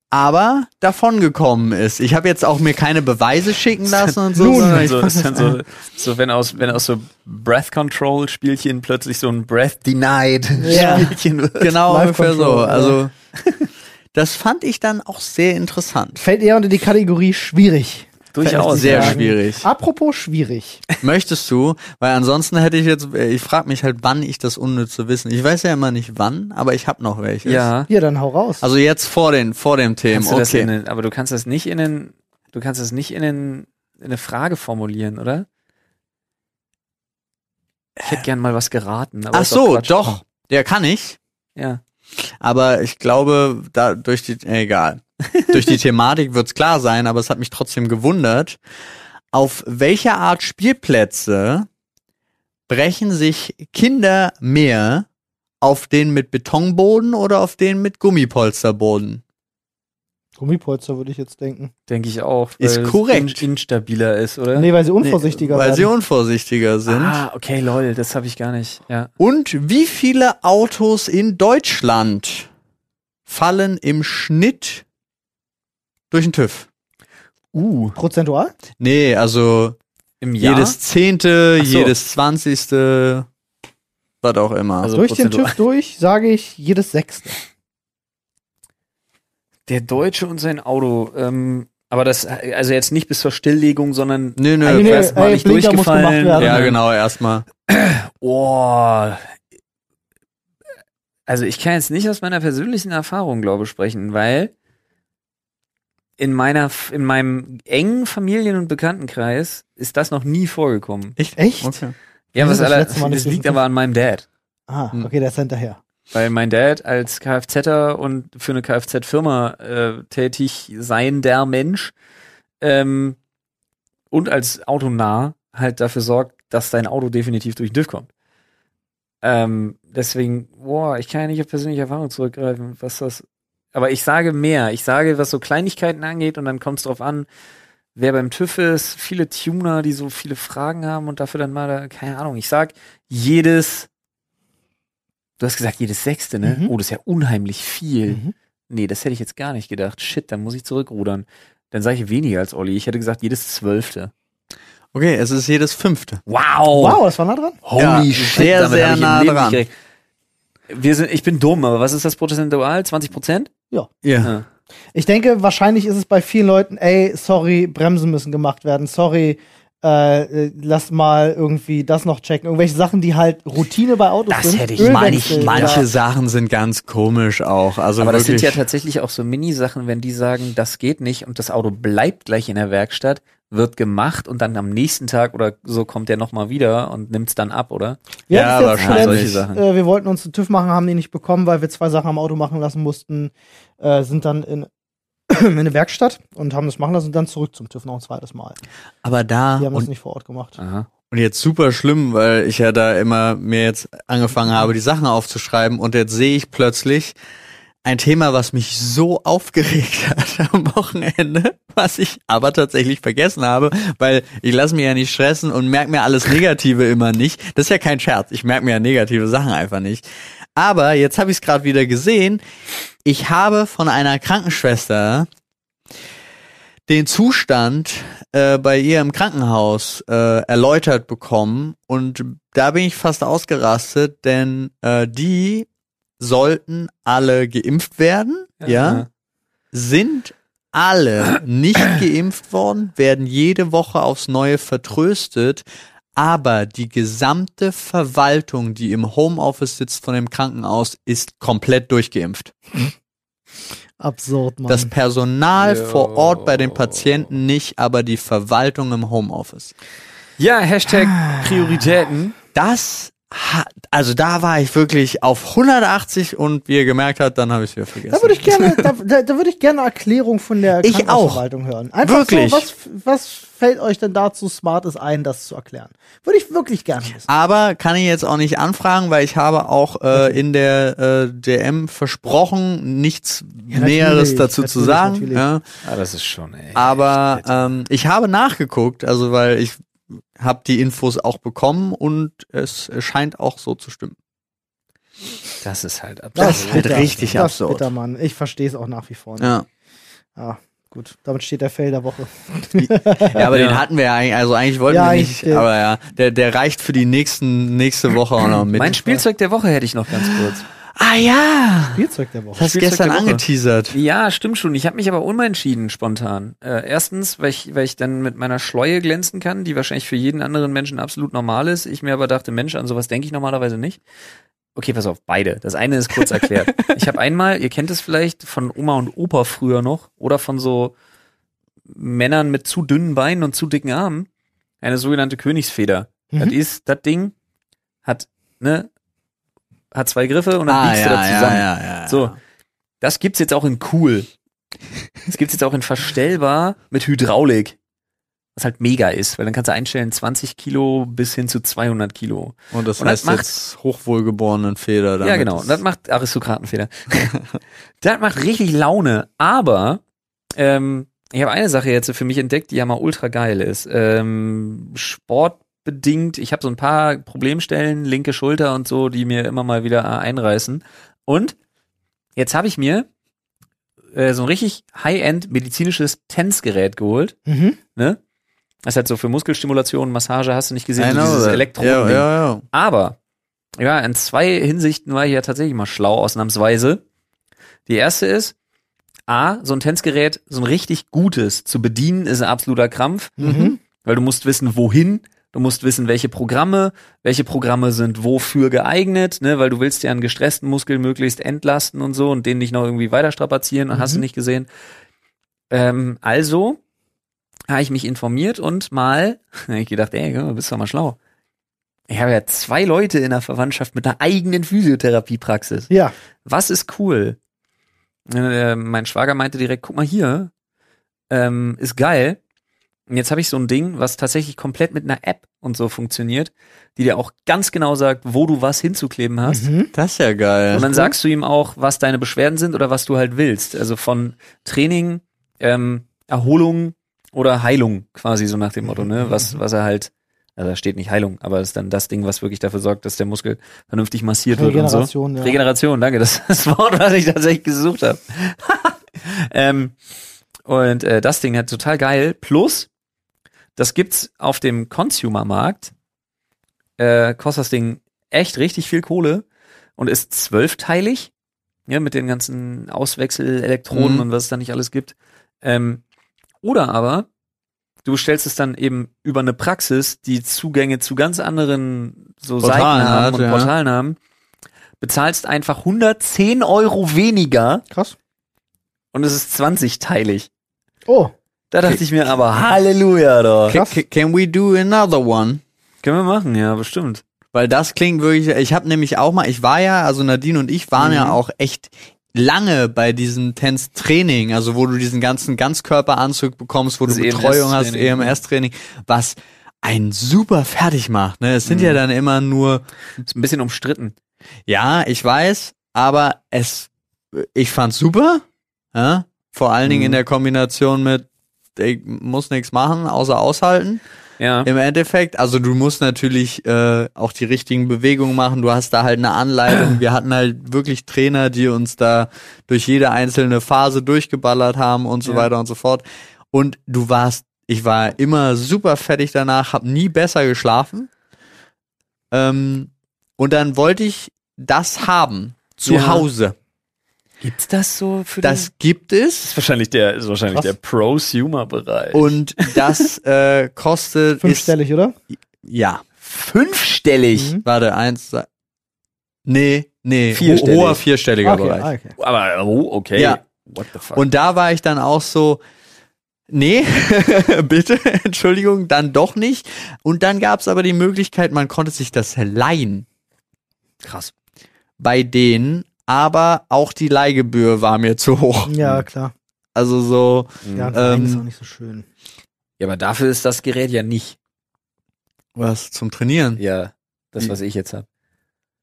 Aber davongekommen ist. Ich habe jetzt auch mir keine Beweise schicken lassen und so. Nun, so, dann so, so wenn aus wenn aus so Breath Control Spielchen plötzlich so ein Breath Denied Ja. Spielchen wird. genau ungefähr so. Also das fand ich dann auch sehr interessant. Fällt eher unter die Kategorie schwierig. Durchaus sehr ja. schwierig. Apropos schwierig. Möchtest du? Weil ansonsten hätte ich jetzt, ich frage mich halt, wann ich das unnütze Wissen. Ich weiß ja immer nicht wann, aber ich habe noch welches. Ja. Hier, dann hau raus. Also jetzt vor den vor dem Thema. Okay. den, aber du kannst das nicht in den, du kannst das nicht in, den, in eine Frage formulieren, oder? Ich hätte gern mal was geraten. Aber Ach doch so, Quatsch. doch. Ja, kann ich. Ja. Aber ich glaube, da durch die äh, egal. durch die Thematik wird's klar sein, aber es hat mich trotzdem gewundert, auf welche Art Spielplätze brechen sich Kinder mehr auf den mit Betonboden oder auf den mit Gummipolsterboden? Gummipolster würde ich jetzt denken. Denke ich auch. Ist weil es korrekt. In, instabiler ist, oder? Nee, weil sie unvorsichtiger Weil sie werden. unvorsichtiger sind. Ah, okay, lol, das habe ich gar nicht. Ja. Und wie viele Autos in Deutschland fallen im Schnitt durch den TÜV? Uh, Prozentual? Nee, also im Jahr. jedes Zehnte, so. jedes Zwanzigste, was auch immer. Also durch den. TÜV durch, sage ich, jedes Sechste. Der Deutsche und sein Auto. Ähm, aber das, also jetzt nicht bis zur Stilllegung, sondern nö, nö. Nee, nee, erstmal ey, nicht Blinker durchgefallen. ja, genau, erstmal. Oh. Also ich kann jetzt nicht aus meiner persönlichen Erfahrung, glaube ich, sprechen, weil in meiner, in meinem engen Familien- und Bekanntenkreis ist das noch nie vorgekommen. Echt? Echt? Okay. Ja, was das aller, das nicht liegt aber an meinem Dad. Ah, Hm. okay, der ist hinterher. Weil mein Dad als Kfzer und für eine Kfz-Firma äh, tätig sein der Mensch ähm, und als autonah halt dafür sorgt, dass dein Auto definitiv durch den TÜV kommt. Ähm, deswegen, boah, ich kann ja nicht auf persönliche Erfahrung zurückgreifen, was das. Aber ich sage mehr. Ich sage, was so Kleinigkeiten angeht, und dann kommt es drauf an, wer beim TÜV ist, viele Tuner, die so viele Fragen haben und dafür dann mal, da, keine Ahnung, ich sag, jedes, du hast gesagt, jedes Sechste, ne? Mhm. Oh, das ist ja unheimlich viel. Mhm. Nee, das hätte ich jetzt gar nicht gedacht. Shit, dann muss ich zurückrudern. Dann sage ich weniger als Olli. Ich hätte gesagt, jedes Zwölfte. Okay, es ist jedes Fünfte. Wow! Wow, das war nah dran. Holy Ja, shit, sehr, sehr nah dran. gerechnet. Wir sind, ich bin dumm, aber was ist das prozentual? 20 Prozent? Ja. Ja. Ich denke, wahrscheinlich ist es bei vielen Leuten, ey, sorry, Bremsen müssen gemacht werden, sorry, äh, äh, lass mal irgendwie das noch checken. Irgendwelche Sachen, die halt Routine bei Autos Das sind. hätte ich Ölwechsel, manch- Manche ja. Sachen sind ganz komisch auch. Also Aber das sind ja tatsächlich auch so Mini-Sachen, wenn die sagen, das geht nicht und das Auto bleibt gleich in der Werkstatt, wird gemacht und dann am nächsten Tag oder so kommt der nochmal wieder und nimmt's dann ab, oder? Wir Ja, es wahrscheinlich. zuletzt, Solche Sachen. Äh, wir wollten uns einen TÜV machen, haben den nicht bekommen, weil wir zwei Sachen am Auto machen lassen mussten, äh, sind dann in, in eine Werkstatt und haben das machen lassen und dann zurück zum TÜV noch ein zweites Mal. aber da Die haben das nicht vor Ort gemacht. Aha. und jetzt super schlimm, weil ich ja da immer mir jetzt angefangen habe, die Sachen aufzuschreiben und jetzt sehe ich plötzlich ein Thema, was mich so aufgeregt hat am Wochenende, was ich aber tatsächlich vergessen habe, weil ich lasse mich ja nicht stressen und merke mir alles Negative immer nicht. Das ist ja kein Scherz. Ich merke mir ja negative Sachen einfach nicht. Aber jetzt habe ich es gerade wieder gesehen. Ich habe von einer Krankenschwester den Zustand äh, bei ihr im Krankenhaus äh, erläutert bekommen und da bin ich fast ausgerastet, denn äh, die sollten alle geimpft werden, ja, Ja. sind alle nicht geimpft worden, werden jede Woche aufs Neue vertröstet, aber die gesamte Verwaltung, die im Homeoffice sitzt von dem Krankenhaus, ist komplett durchgeimpft. Absurd, Mann. Das Personal Jo. vor Ort bei den Patienten nicht, aber die Verwaltung im Homeoffice. Ja, Hashtag Prioritäten. Das also da war ich wirklich auf 180 und wie ihr gemerkt habt, dann habe ich es wieder vergessen. Da würde ich gerne, da, da, da würde ich gerne eine Erklärung von der Ich Krankenhausverwaltung hören. Einfach Wirklich? So, was, was fällt euch denn dazu Smartes ein, das zu erklären? Würde ich wirklich gerne wissen. Aber kann ich jetzt auch nicht anfragen, weil ich habe auch äh, in der äh, DM versprochen, nichts Ja, Näheres dazu zu sagen. natürlich. Ja. Ah, das ist schon, ey. Aber ähm, ich habe nachgeguckt, also weil ich habe die Infos auch bekommen und es scheint auch so zu stimmen. das ist halt absurd. Das ist halt bitter. richtig das absurd. Bitter, Mann. Ich verstehe es auch nach wie vor nicht. Ja. Ja, gut. Damit steht der Fail der Woche. Ja, aber Ja. den hatten wir ja eigentlich, also eigentlich wollten Ja, wir nicht, äh, aber ja, der, der reicht für die nächsten, nächste Woche auch noch mit. Mein Spielzeug der Woche hätte ich noch ganz kurz. Ah ja! Spielzeug der Woche. Das hast du Spielzeug gestern angeteasert. Ja, stimmt schon. Ich habe mich aber umentschieden spontan. Äh, erstens, weil ich, weil ich dann mit meiner Schleue glänzen kann, die wahrscheinlich für jeden anderen Menschen absolut normal ist. Ich mir aber dachte, Mensch, an sowas denke ich normalerweise nicht. Okay, pass auf, beide. Das eine ist kurz erklärt. ich habe einmal, ihr kennt es vielleicht von Oma und Opa früher noch oder von so Männern mit zu dünnen Beinen und zu dicken Armen, eine sogenannte Königsfeder. Mhm. Das ist, das Ding hat, ne, hat zwei Griffe und dann Ah, biegst ja, du das ja, zusammen. ja, ja. So, das gibt's jetzt auch in cool. Das gibt's jetzt auch in verstellbar mit Hydraulik. Was halt mega ist, weil dann kannst du einstellen 20 Kilo bis hin zu 200 Kilo. Und das Und das heißt macht- jetzt hochwohlgeborenen Feder. ja, genau. Und das macht Aristokratenfeder. das macht richtig Laune. Aber ähm, ich habe eine Sache jetzt für mich entdeckt, die ja mal ultra geil ist. Ähm, sportbedingt, ich habe so ein paar Problemstellen, linke Schulter und so, die mir immer mal wieder äh, einreißen. Und jetzt habe ich mir äh, so ein richtig High-End medizinisches Tänzgerät geholt. Mhm. Ne? Das ist halt so für Muskelstimulation, Massage, hast du nicht gesehen, so dieses that. Elektroden. Ja, ja, ja. Aber, ja, in zwei Hinsichten war ich ja tatsächlich mal schlau, ausnahmsweise. Die erste ist, A, so ein Tänzgerät, so ein richtig gutes zu bedienen, ist ein absoluter Krampf, Mhm. weil du musst wissen, wohin, du musst wissen, welche Programme, welche Programme sind wofür geeignet, ne, weil du willst ja einen gestressten Muskel möglichst entlasten und so und den nicht noch irgendwie weiter strapazieren, hast du Mhm. nicht gesehen. Ähm, also habe ich mich informiert und mal, ich gedacht, ey, du bist doch mal schlau. Ich habe ja zwei Leute in der Verwandtschaft mit einer eigenen Physiotherapiepraxis. Ja. Was ist cool? Äh, mein Schwager meinte direkt, guck mal hier, ähm, ist geil. Und jetzt habe ich so ein Ding, was tatsächlich komplett mit einer App und so funktioniert, die dir auch ganz genau sagt, wo du was hinzukleben hast. Mhm. Das ist ja geil. Und dann sagst du ihm auch, was deine Beschwerden sind oder was du halt willst. Also von Training, ähm, Erholung oder Heilung quasi so nach dem Motto, ne? Was, was er halt, also da steht nicht Heilung, aber es ist dann das Ding, was wirklich dafür sorgt, dass der Muskel vernünftig massiert wird und so. Regeneration, ja. Regeneration, danke, das ist das Wort, was ich tatsächlich gesucht habe. ähm, und äh, das Ding hat total geil. Plus, das gibt's auf dem Consumer-Markt. Äh, kostet das Ding echt richtig viel Kohle und ist zwölfteilig. Ja, mit den ganzen Auswechselelektroden Mhm. und was es da nicht alles gibt. Ähm, oder aber, du stellst es dann eben über eine Praxis, die Zugänge zu ganz anderen so Portalen Seiten haben hat, und ja. Portalen haben, bezahlst einfach 110 Euro weniger Krass. und es ist 20-teilig. Oh, Da dachte ich mir aber, Halleluja, doch. Can, can- can we do another one? Können wir machen, ja, bestimmt. Weil das klingt wirklich, ich habe nämlich auch mal, ich war ja, also Nadine und ich waren ja Mhm. auch echt lange bei diesem Tänztraining, also wo du diesen ganzen Ganzkörperanzug bekommst, wo Das du Betreuung hast, EMS-Training. EMS-Training, was einen super fertig macht. Ne? Es sind Mhm. ja dann immer nur, Ist ein bisschen umstritten. ja, ich weiß, aber es ich fand's super. Ja? Vor allen Dingen Mhm. in der Kombination mit, ich muss nichts machen, außer aushalten. Ja. Im Endeffekt, also du musst natürlich äh, auch die richtigen Bewegungen machen. Du hast da halt eine Anleitung. Wir hatten halt wirklich Trainer, die uns da durch jede einzelne Phase durchgeballert haben und so Ja. weiter und so fort. Und du warst, ich war immer super fertig danach, hab nie besser geschlafen. Ähm, und dann wollte ich das haben zu Ja. Hause. Gibt's das so für Das gibt es. ist wahrscheinlich der ist wahrscheinlich Krass. der Prosumer-Bereich. Und das äh, kostet ist, Fünfstellig, oder? ja. fünfstellig. Mhm. Warte, eins, zwei. Nee, nee, Vierstellig. hoher vierstelliger Okay, Bereich. ah, okay. Aber oh, okay. Ja. What the fuck? Und da war ich dann auch so, nee, bitte, Entschuldigung, dann doch nicht. Und dann gab es aber die Möglichkeit, man konnte sich das leihen krass. bei denen, aber auch die Leihgebühr war mir zu hoch. Ja, klar. Also so, Ja, ähm, ist auch nicht so schön. Ja, aber dafür ist das Gerät ja nicht. was zum Trainieren. Ja, das, was ich jetzt habe.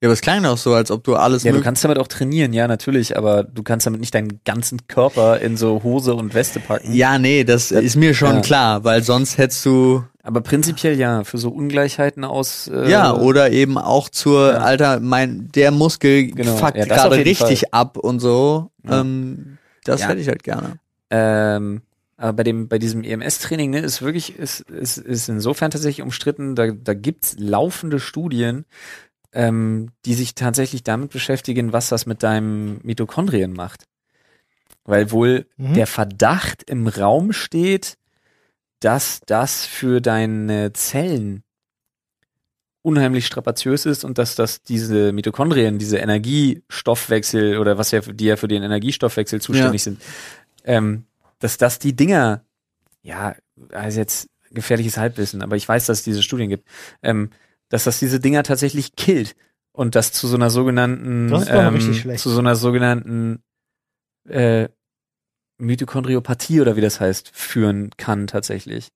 Ja, aber es klang doch so, als ob du alles Ja, du kannst damit auch trainieren, ja, natürlich, aber du kannst damit nicht deinen ganzen Körper in so Hose und Weste packen. Ja, nee, das ist mir schon Ja. klar, weil sonst hättest du Aber prinzipiell ja, für so Ungleichheiten aus. Äh, Ja, oder eben auch zur, Ja. Alter, mein, der Muskel Genau. fuckt Ja, das gerade richtig ab und so. Ähm, das hätte ich halt gerne. Ähm, aber bei dem, bei diesem EMS-Training, ne, ist wirklich, ist, ist, ist insofern tatsächlich umstritten, da, da gibt's laufende Studien, ähm, die sich tatsächlich damit beschäftigen, was das mit deinem Mitochondrien macht. Weil wohl Mhm. der Verdacht im Raum steht, dass das für deine Zellen unheimlich strapaziös ist und dass das diese Mitochondrien, diese Energiestoffwechsel oder was ja die ja für den Energiestoffwechsel zuständig sind, ähm, dass das die Dinger, ja, also jetzt gefährliches Halbwissen, aber ich weiß, dass es diese Studien gibt, ähm, dass das diese Dinger tatsächlich killt und das zu so einer sogenannten, ähm, zu so einer sogenannten äh, Mitochondriopathie oder wie das heißt, führen kann tatsächlich.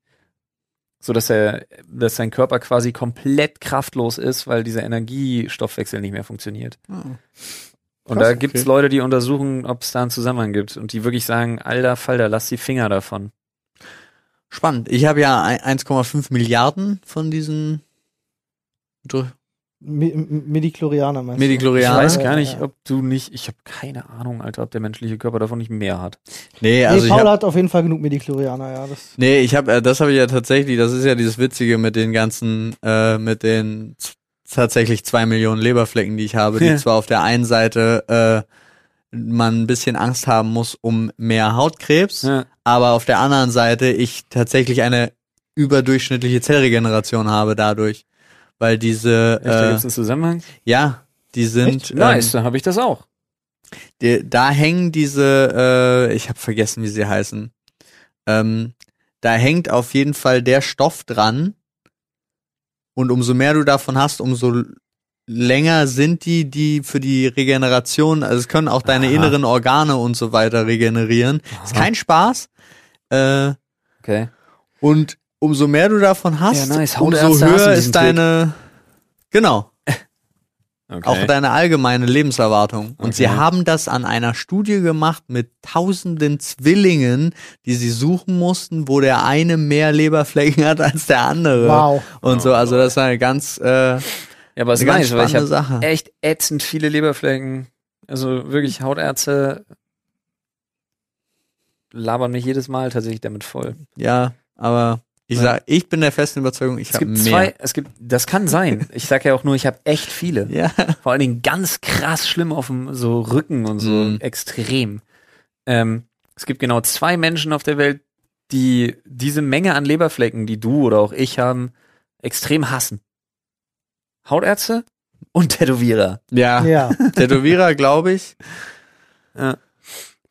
So dass er, dass sein Körper quasi komplett kraftlos ist, weil dieser Energiestoffwechsel nicht mehr funktioniert. Und Krass, da okay. gibt's Leute, die untersuchen, ob es da einen Zusammenhang gibt und die wirklich sagen, alter Falter, lass die Finger davon. Spannend. Ich habe ja ein- 1,5 Milliarden von diesen Dr- Mi- M- Midichlorianer meinst Ich Mediklorianer. weiß gar nicht, ob du nicht, ich habe keine Ahnung, Alter, ob der menschliche Körper davon nicht mehr hat. Nee, also nee, ich Paul hab, hat auf jeden Fall genug Midichlorianer, ja. Das nee, ich habe, äh, das habe ich ja tatsächlich, das ist ja dieses Witzige mit den ganzen, äh, mit den tatsächlich zwei Millionen Leberflecken, die ich habe, die Ja. zwar auf der einen Seite äh, man ein bisschen Angst haben muss um mehr Hautkrebs, Ja. aber auf der anderen Seite ich tatsächlich eine überdurchschnittliche Zellregeneration habe dadurch, weil diese, Echt, da äh, gibt's einen Zusammenhang? ja, die sind, Echt? Nice, ähm, dann habe ich das auch. die, da hängen diese, äh, ich habe vergessen, wie sie heißen, ähm, da hängt auf jeden Fall der Stoff dran und umso mehr du davon hast, umso länger sind die, die für die Regeneration, also es können auch deine Aha. inneren Organe und so weiter regenerieren. Ist Aha. kein Spaß. Äh, Okay. und umso mehr du davon hast, Ja, nice. umso höher ist deine, genau, okay. auch deine allgemeine Lebenserwartung. Und sie Okay. haben das an einer Studie gemacht mit tausenden Zwillingen, die sie suchen mussten, wo der eine mehr Leberflecken hat als der andere. wow. Und so, also das ist eine ganz, äh, Ja, aber es ist Eine ganz nice, weil ich spannende habe Sache. echt ätzend viele Leberflecken. Also wirklich Hautärzte labern mich jedes Mal tatsächlich damit voll. ja, aber ich Ja. sag, ich bin der festen Überzeugung, ich Es habe gibt mehr. zwei, es gibt, das kann sein. Ich sag ja auch nur, ich habe echt viele. Ja. Vor allen Dingen ganz krass schlimm auf dem so Rücken und so Mhm. extrem. Ähm, es gibt genau zwei Menschen auf der Welt, die diese Menge an Leberflecken, die du oder auch ich haben, extrem hassen. Hautärzte und Tätowierer. Ja, Ja. Tätowierer, glaube ich.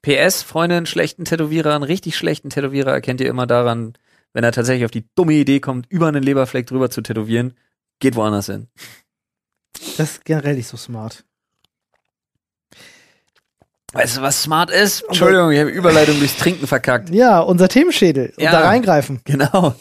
PS, Freunde, einen schlechten Tätowierer, einen richtig schlechten Tätowierer erkennt ihr immer daran, wenn er tatsächlich auf die dumme Idee kommt, über einen Leberfleck drüber zu tätowieren, geht woanders hin. Das ist generell nicht so smart. Weißt du, was smart ist? Entschuldigung, ich habe Überleitung durchs Trinken verkackt. Ja, unser Themenschädel. Und Ja. da reingreifen. Genau.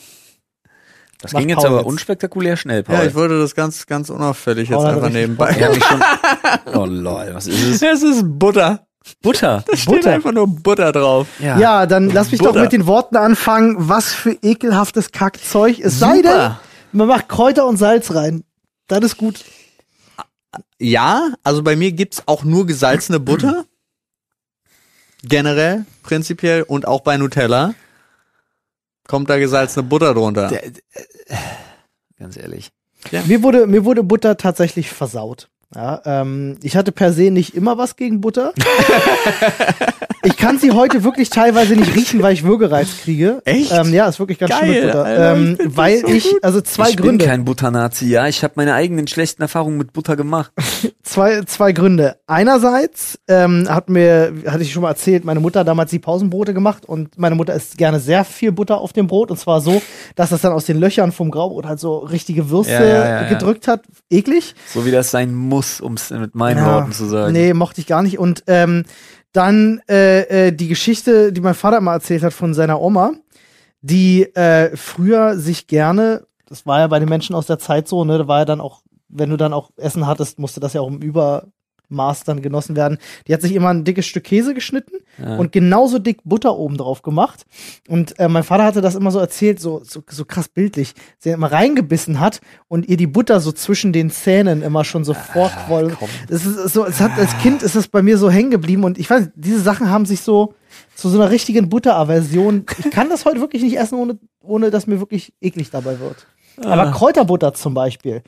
Das Macht ging jetzt Paul aber jetzt. unspektakulär schnell, Paul. Ja, ich wollte das ganz, ganz unauffällig jetzt Paul hat einfach nebenbei. Schon. Oh lol, was ist es? Es ist Butter. Butter. Steht Butter. einfach nur Butter drauf. Ja, dann lass mich doch Butter. mit den Worten anfangen, was für ekelhaftes Kackzeug. Es sei denn, Super. man macht Kräuter und Salz rein. Das ist gut. Ja, also bei mir gibt's auch nur gesalzene Butter. Generell, prinzipiell und auch bei Nutella kommt da gesalzene Butter drunter. Der- Ganz ehrlich. Mir wurde, mir wurde Butter tatsächlich versaut. Ja, ähm, ich hatte per se nicht immer was gegen Butter. ich kann sie heute wirklich teilweise nicht riechen, weil ich Würgereiz kriege. Echt? Ähm, ja, ist wirklich ganz schön mit Geil, Butter. Alter, ich ähm, das weil so ich, also zwei ich Gründe. bin kein Butternazi, ja. Ich habe meine eigenen schlechten Erfahrungen mit Butter gemacht. zwei, zwei Gründe. Einerseits ähm, hat mir, hatte ich schon mal erzählt, meine Mutter hat damals die Pausenbrote gemacht und meine Mutter isst gerne sehr viel Butter auf dem Brot und zwar so, dass das dann aus den Löchern vom Graubrot halt so richtige Würste Ja, ja, ja, gedrückt hat. Eklig. So wie das sein muss, um es mit meinen Worten zu sagen. Nee, mochte ich gar nicht. Und ähm, dann äh, äh, die Geschichte, die mein Vater mal erzählt hat von seiner Oma, die äh, früher sich gerne, das war ja bei den Menschen aus der Zeit so, ne, da war ja dann auch, wenn du dann auch Essen hattest, musste das ja auch im Übermaß dann genossen werden. Die hat sich immer ein dickes Stück Käse geschnitten Ja. und genauso dick Butter oben drauf gemacht. Und äh, mein Vater hatte das immer so erzählt, so, so, so krass bildlich. Sie immer reingebissen hat und ihr die Butter so zwischen den Zähnen immer schon so vorquoll. komm. Es ist so, es hat als Kind ist das bei mir so hängen geblieben und ich weiß, diese Sachen haben sich so zu so einer richtigen Butteraversion. Ich kann das heute wirklich nicht essen, ohne, ohne dass mir wirklich eklig dabei wird. Aber Kräuterbutter zum Beispiel,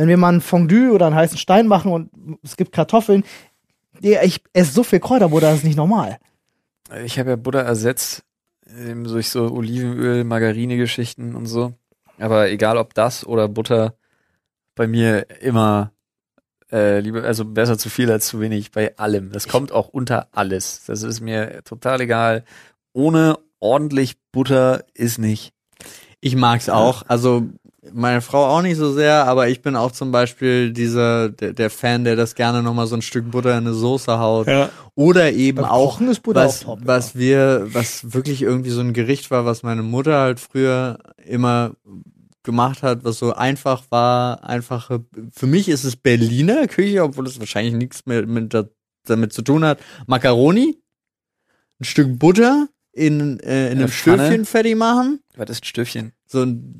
wenn wir mal ein Fondue oder einen heißen Stein machen und es gibt Kartoffeln, ich esse so viel Kräuterbutter, das ist nicht normal. Ich habe ja Butter ersetzt durch so Olivenöl, Margarine-Geschichten und so. Aber egal ob das oder Butter, bei mir immer äh, lieber, also besser zu viel als zu wenig bei allem. Das kommt auch unter alles. Das ist mir total egal. Ohne ordentlich Butter ist nicht. Ich mag's auch. Also meine Frau auch nicht so sehr, aber ich bin auch zum Beispiel dieser der, der Fan, der das gerne noch mal so ein Stück Butter in eine Soße haut. Oder eben auch was, auch top, was wir, was wirklich irgendwie so ein Gericht war, was meine Mutter halt früher immer gemacht hat, was so einfach war, einfache. Für mich ist es Berliner Küche, obwohl es wahrscheinlich nichts mehr mit, da- damit zu tun hat. Macaroni, ein Stück Butter in, äh, in Eine einem Pfanne. Stöfchen fertig machen Was ist Stöfchen? so ein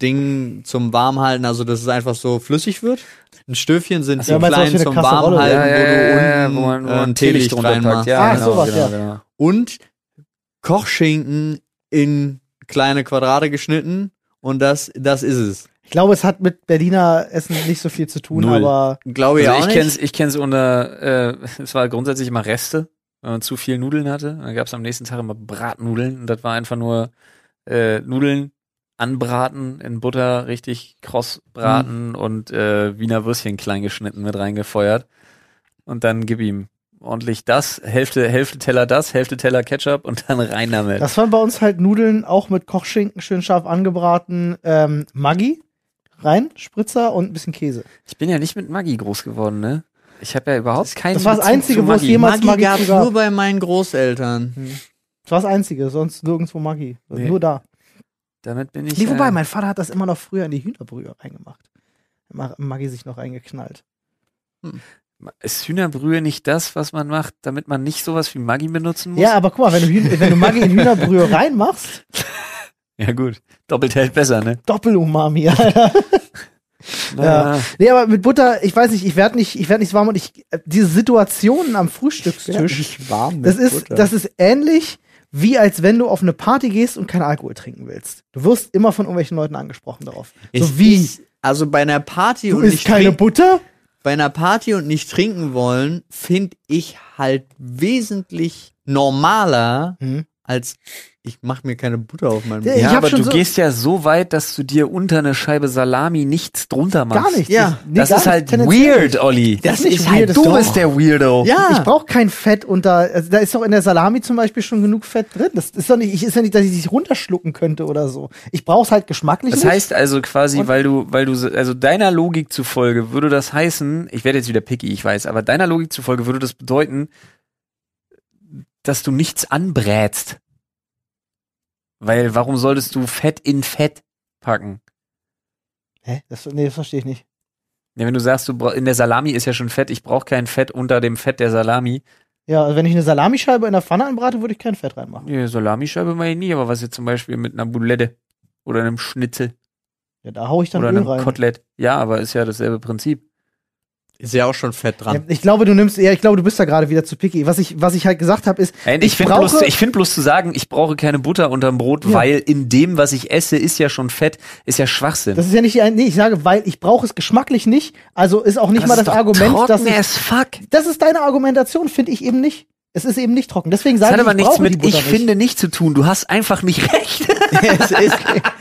Ding zum Warmhalten, also dass es einfach so flüssig wird. Ein Stöfchen sind Ach die ja, kleinen zum? Warmhalten, Ja, ja, wo du ja, ja, unten wo man, wo äh, man ein Teelicht reinmachst. Ja, Ah, genau, sowas, genau, ja. genau. Und Kochschinken in kleine Quadrate geschnitten und das, das ist es. Ich glaube, es hat mit Berliner Essen nicht so viel zu tun, Null. aber Glaube ich Also auch ich nicht. kenn's, ich kenn's unter, äh, es war grundsätzlich immer Reste, wenn man zu viel Nudeln hatte. Dann gab's am nächsten Tag immer Bratnudeln und das war einfach nur äh, Nudeln anbraten in Butter, richtig kross braten Mhm. und äh, Wiener Würstchen klein geschnitten mit reingefeuert. Und dann gib ihm ordentlich das, Hälfte, Hälfte Teller das, Hälfte Teller Ketchup und dann rein damit. das waren bei uns halt Nudeln auch mit Kochschinken schön scharf angebraten, ähm, Maggi rein, Spritzer und ein bisschen Käse. Ich bin ja nicht mit Maggi groß geworden, ne? Ich habe ja überhaupt keinen das war das Bezug Einzige, wo es Maggi. jemals Maggi Maggi gab's gab. nur bei meinen Großeltern. Das war das Einzige, sonst nirgendwo Maggi. Nee. Nur da. Damit bin ich. Nee, wobei, äh, mein Vater hat das immer noch früher in die Hühnerbrühe reingemacht. Maggi sich noch eingeknallt. Ist Hühnerbrühe nicht das, was man macht, damit man nicht sowas wie Maggi benutzen muss? Ja, aber guck mal, wenn du, Hühn wenn du Maggi in Hühnerbrühe reinmachst, Ja, gut. Doppelt hält besser, ne? Doppel-Umami, Alter. Ja. Nee, aber mit Butter, ich weiß nicht, ich werde nicht, ich werde nicht warm und ich, äh, diese Situationen am Frühstückstisch, warm das ist, das ist ähnlich wie als wenn du auf eine Party gehst und keinen Alkohol trinken willst. Du wirst immer von irgendwelchen Leuten angesprochen darauf. so wie, Ist, also bei einer Party du und isst nicht keine trinken, Butter? bei einer Party und nicht trinken wollen, finde ich halt wesentlich normaler Hm. Als ich mache mir keine Butter auf meinem Brot. Ja, aber du so- gehst ja so weit, dass du dir unter eine Scheibe Salami nichts drunter machst. Gar nichts. Ja, nee, Das gar ist nicht, halt weird, Olli. Das ist nicht ist weird, halt, du doch- bist der Weirdo. Ja. Ich brauche kein Fett unter, also da ist doch in der Salami zum Beispiel schon genug Fett drin. Das ist doch nicht, ich ist ja nicht, dass ich dich runterschlucken könnte oder so. Ich brauche es halt geschmacklich. Das nicht. heißt also quasi, Und- weil du, weil du, also deiner Logik zufolge würde das heißen, ich werde jetzt wieder picky, ich weiß, aber deiner Logik zufolge würde das bedeuten, dass du nichts anbrätst. Weil warum solltest du Fett in Fett packen? Hä? Das, nee, das verstehe ich nicht. Ja, wenn du sagst, du in der Salami ist ja schon Fett, ich brauche kein Fett unter dem Fett der Salami, Ja, also wenn ich eine Salamischeibe in der Pfanne anbrate, würde ich kein Fett reinmachen. Ja, Salamischeibe mache ich nie, aber was jetzt zum Beispiel mit einer Boulette oder einem Schnitzel Ja, da hau ich dann oder Öl einem rein. Kotelett. Ja, aber ist ja dasselbe Prinzip. Ist ja auch schon fett Ja, dran. ich glaube, du nimmst, ja, ich glaube, du bist da gerade wieder zu picky. Was ich, was ich halt gesagt habe, ist, Nein, ich, ich finde brauche, bloß, ich find bloß zu sagen, ich brauche keine Butter unterm Brot, Ja. weil in dem, was ich esse, ist ja schon Fett, ist ja Schwachsinn. das ist ja nicht, ein- nee, ich sage, weil ich brauche es geschmacklich nicht. Also ist auch nicht mal das ist doch Argument, dass ich, fuck. das ist deine Argumentation, finde ich eben nicht. Es ist eben nicht trocken. Deswegen Das sage hat ich, aber ich nichts mit ich nicht. finde nicht zu tun. Du hast einfach nicht recht. es ist,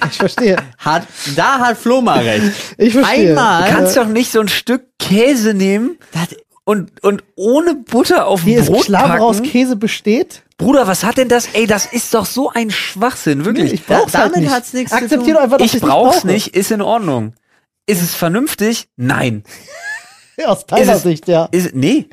Ich verstehe. hat, da hat Flo mal recht. Ich verstehe. Einmal- Du kannst doch nicht so ein Stück Käse nehmen Das, und, und ohne Butter auf es Brot klar aus packen. Käse besteht. Bruder, was hat denn das? Ey, das ist doch so ein Schwachsinn, wirklich. ich brauch's Da- halt damit nicht. hat's nichts zu Akzeptier tun. doch einfach, dass ich ich brauch's brauche. nicht, ist in Ordnung. Ist es vernünftig? Nein. Aus deiner Ist es- Sicht, ja. Ist, nee.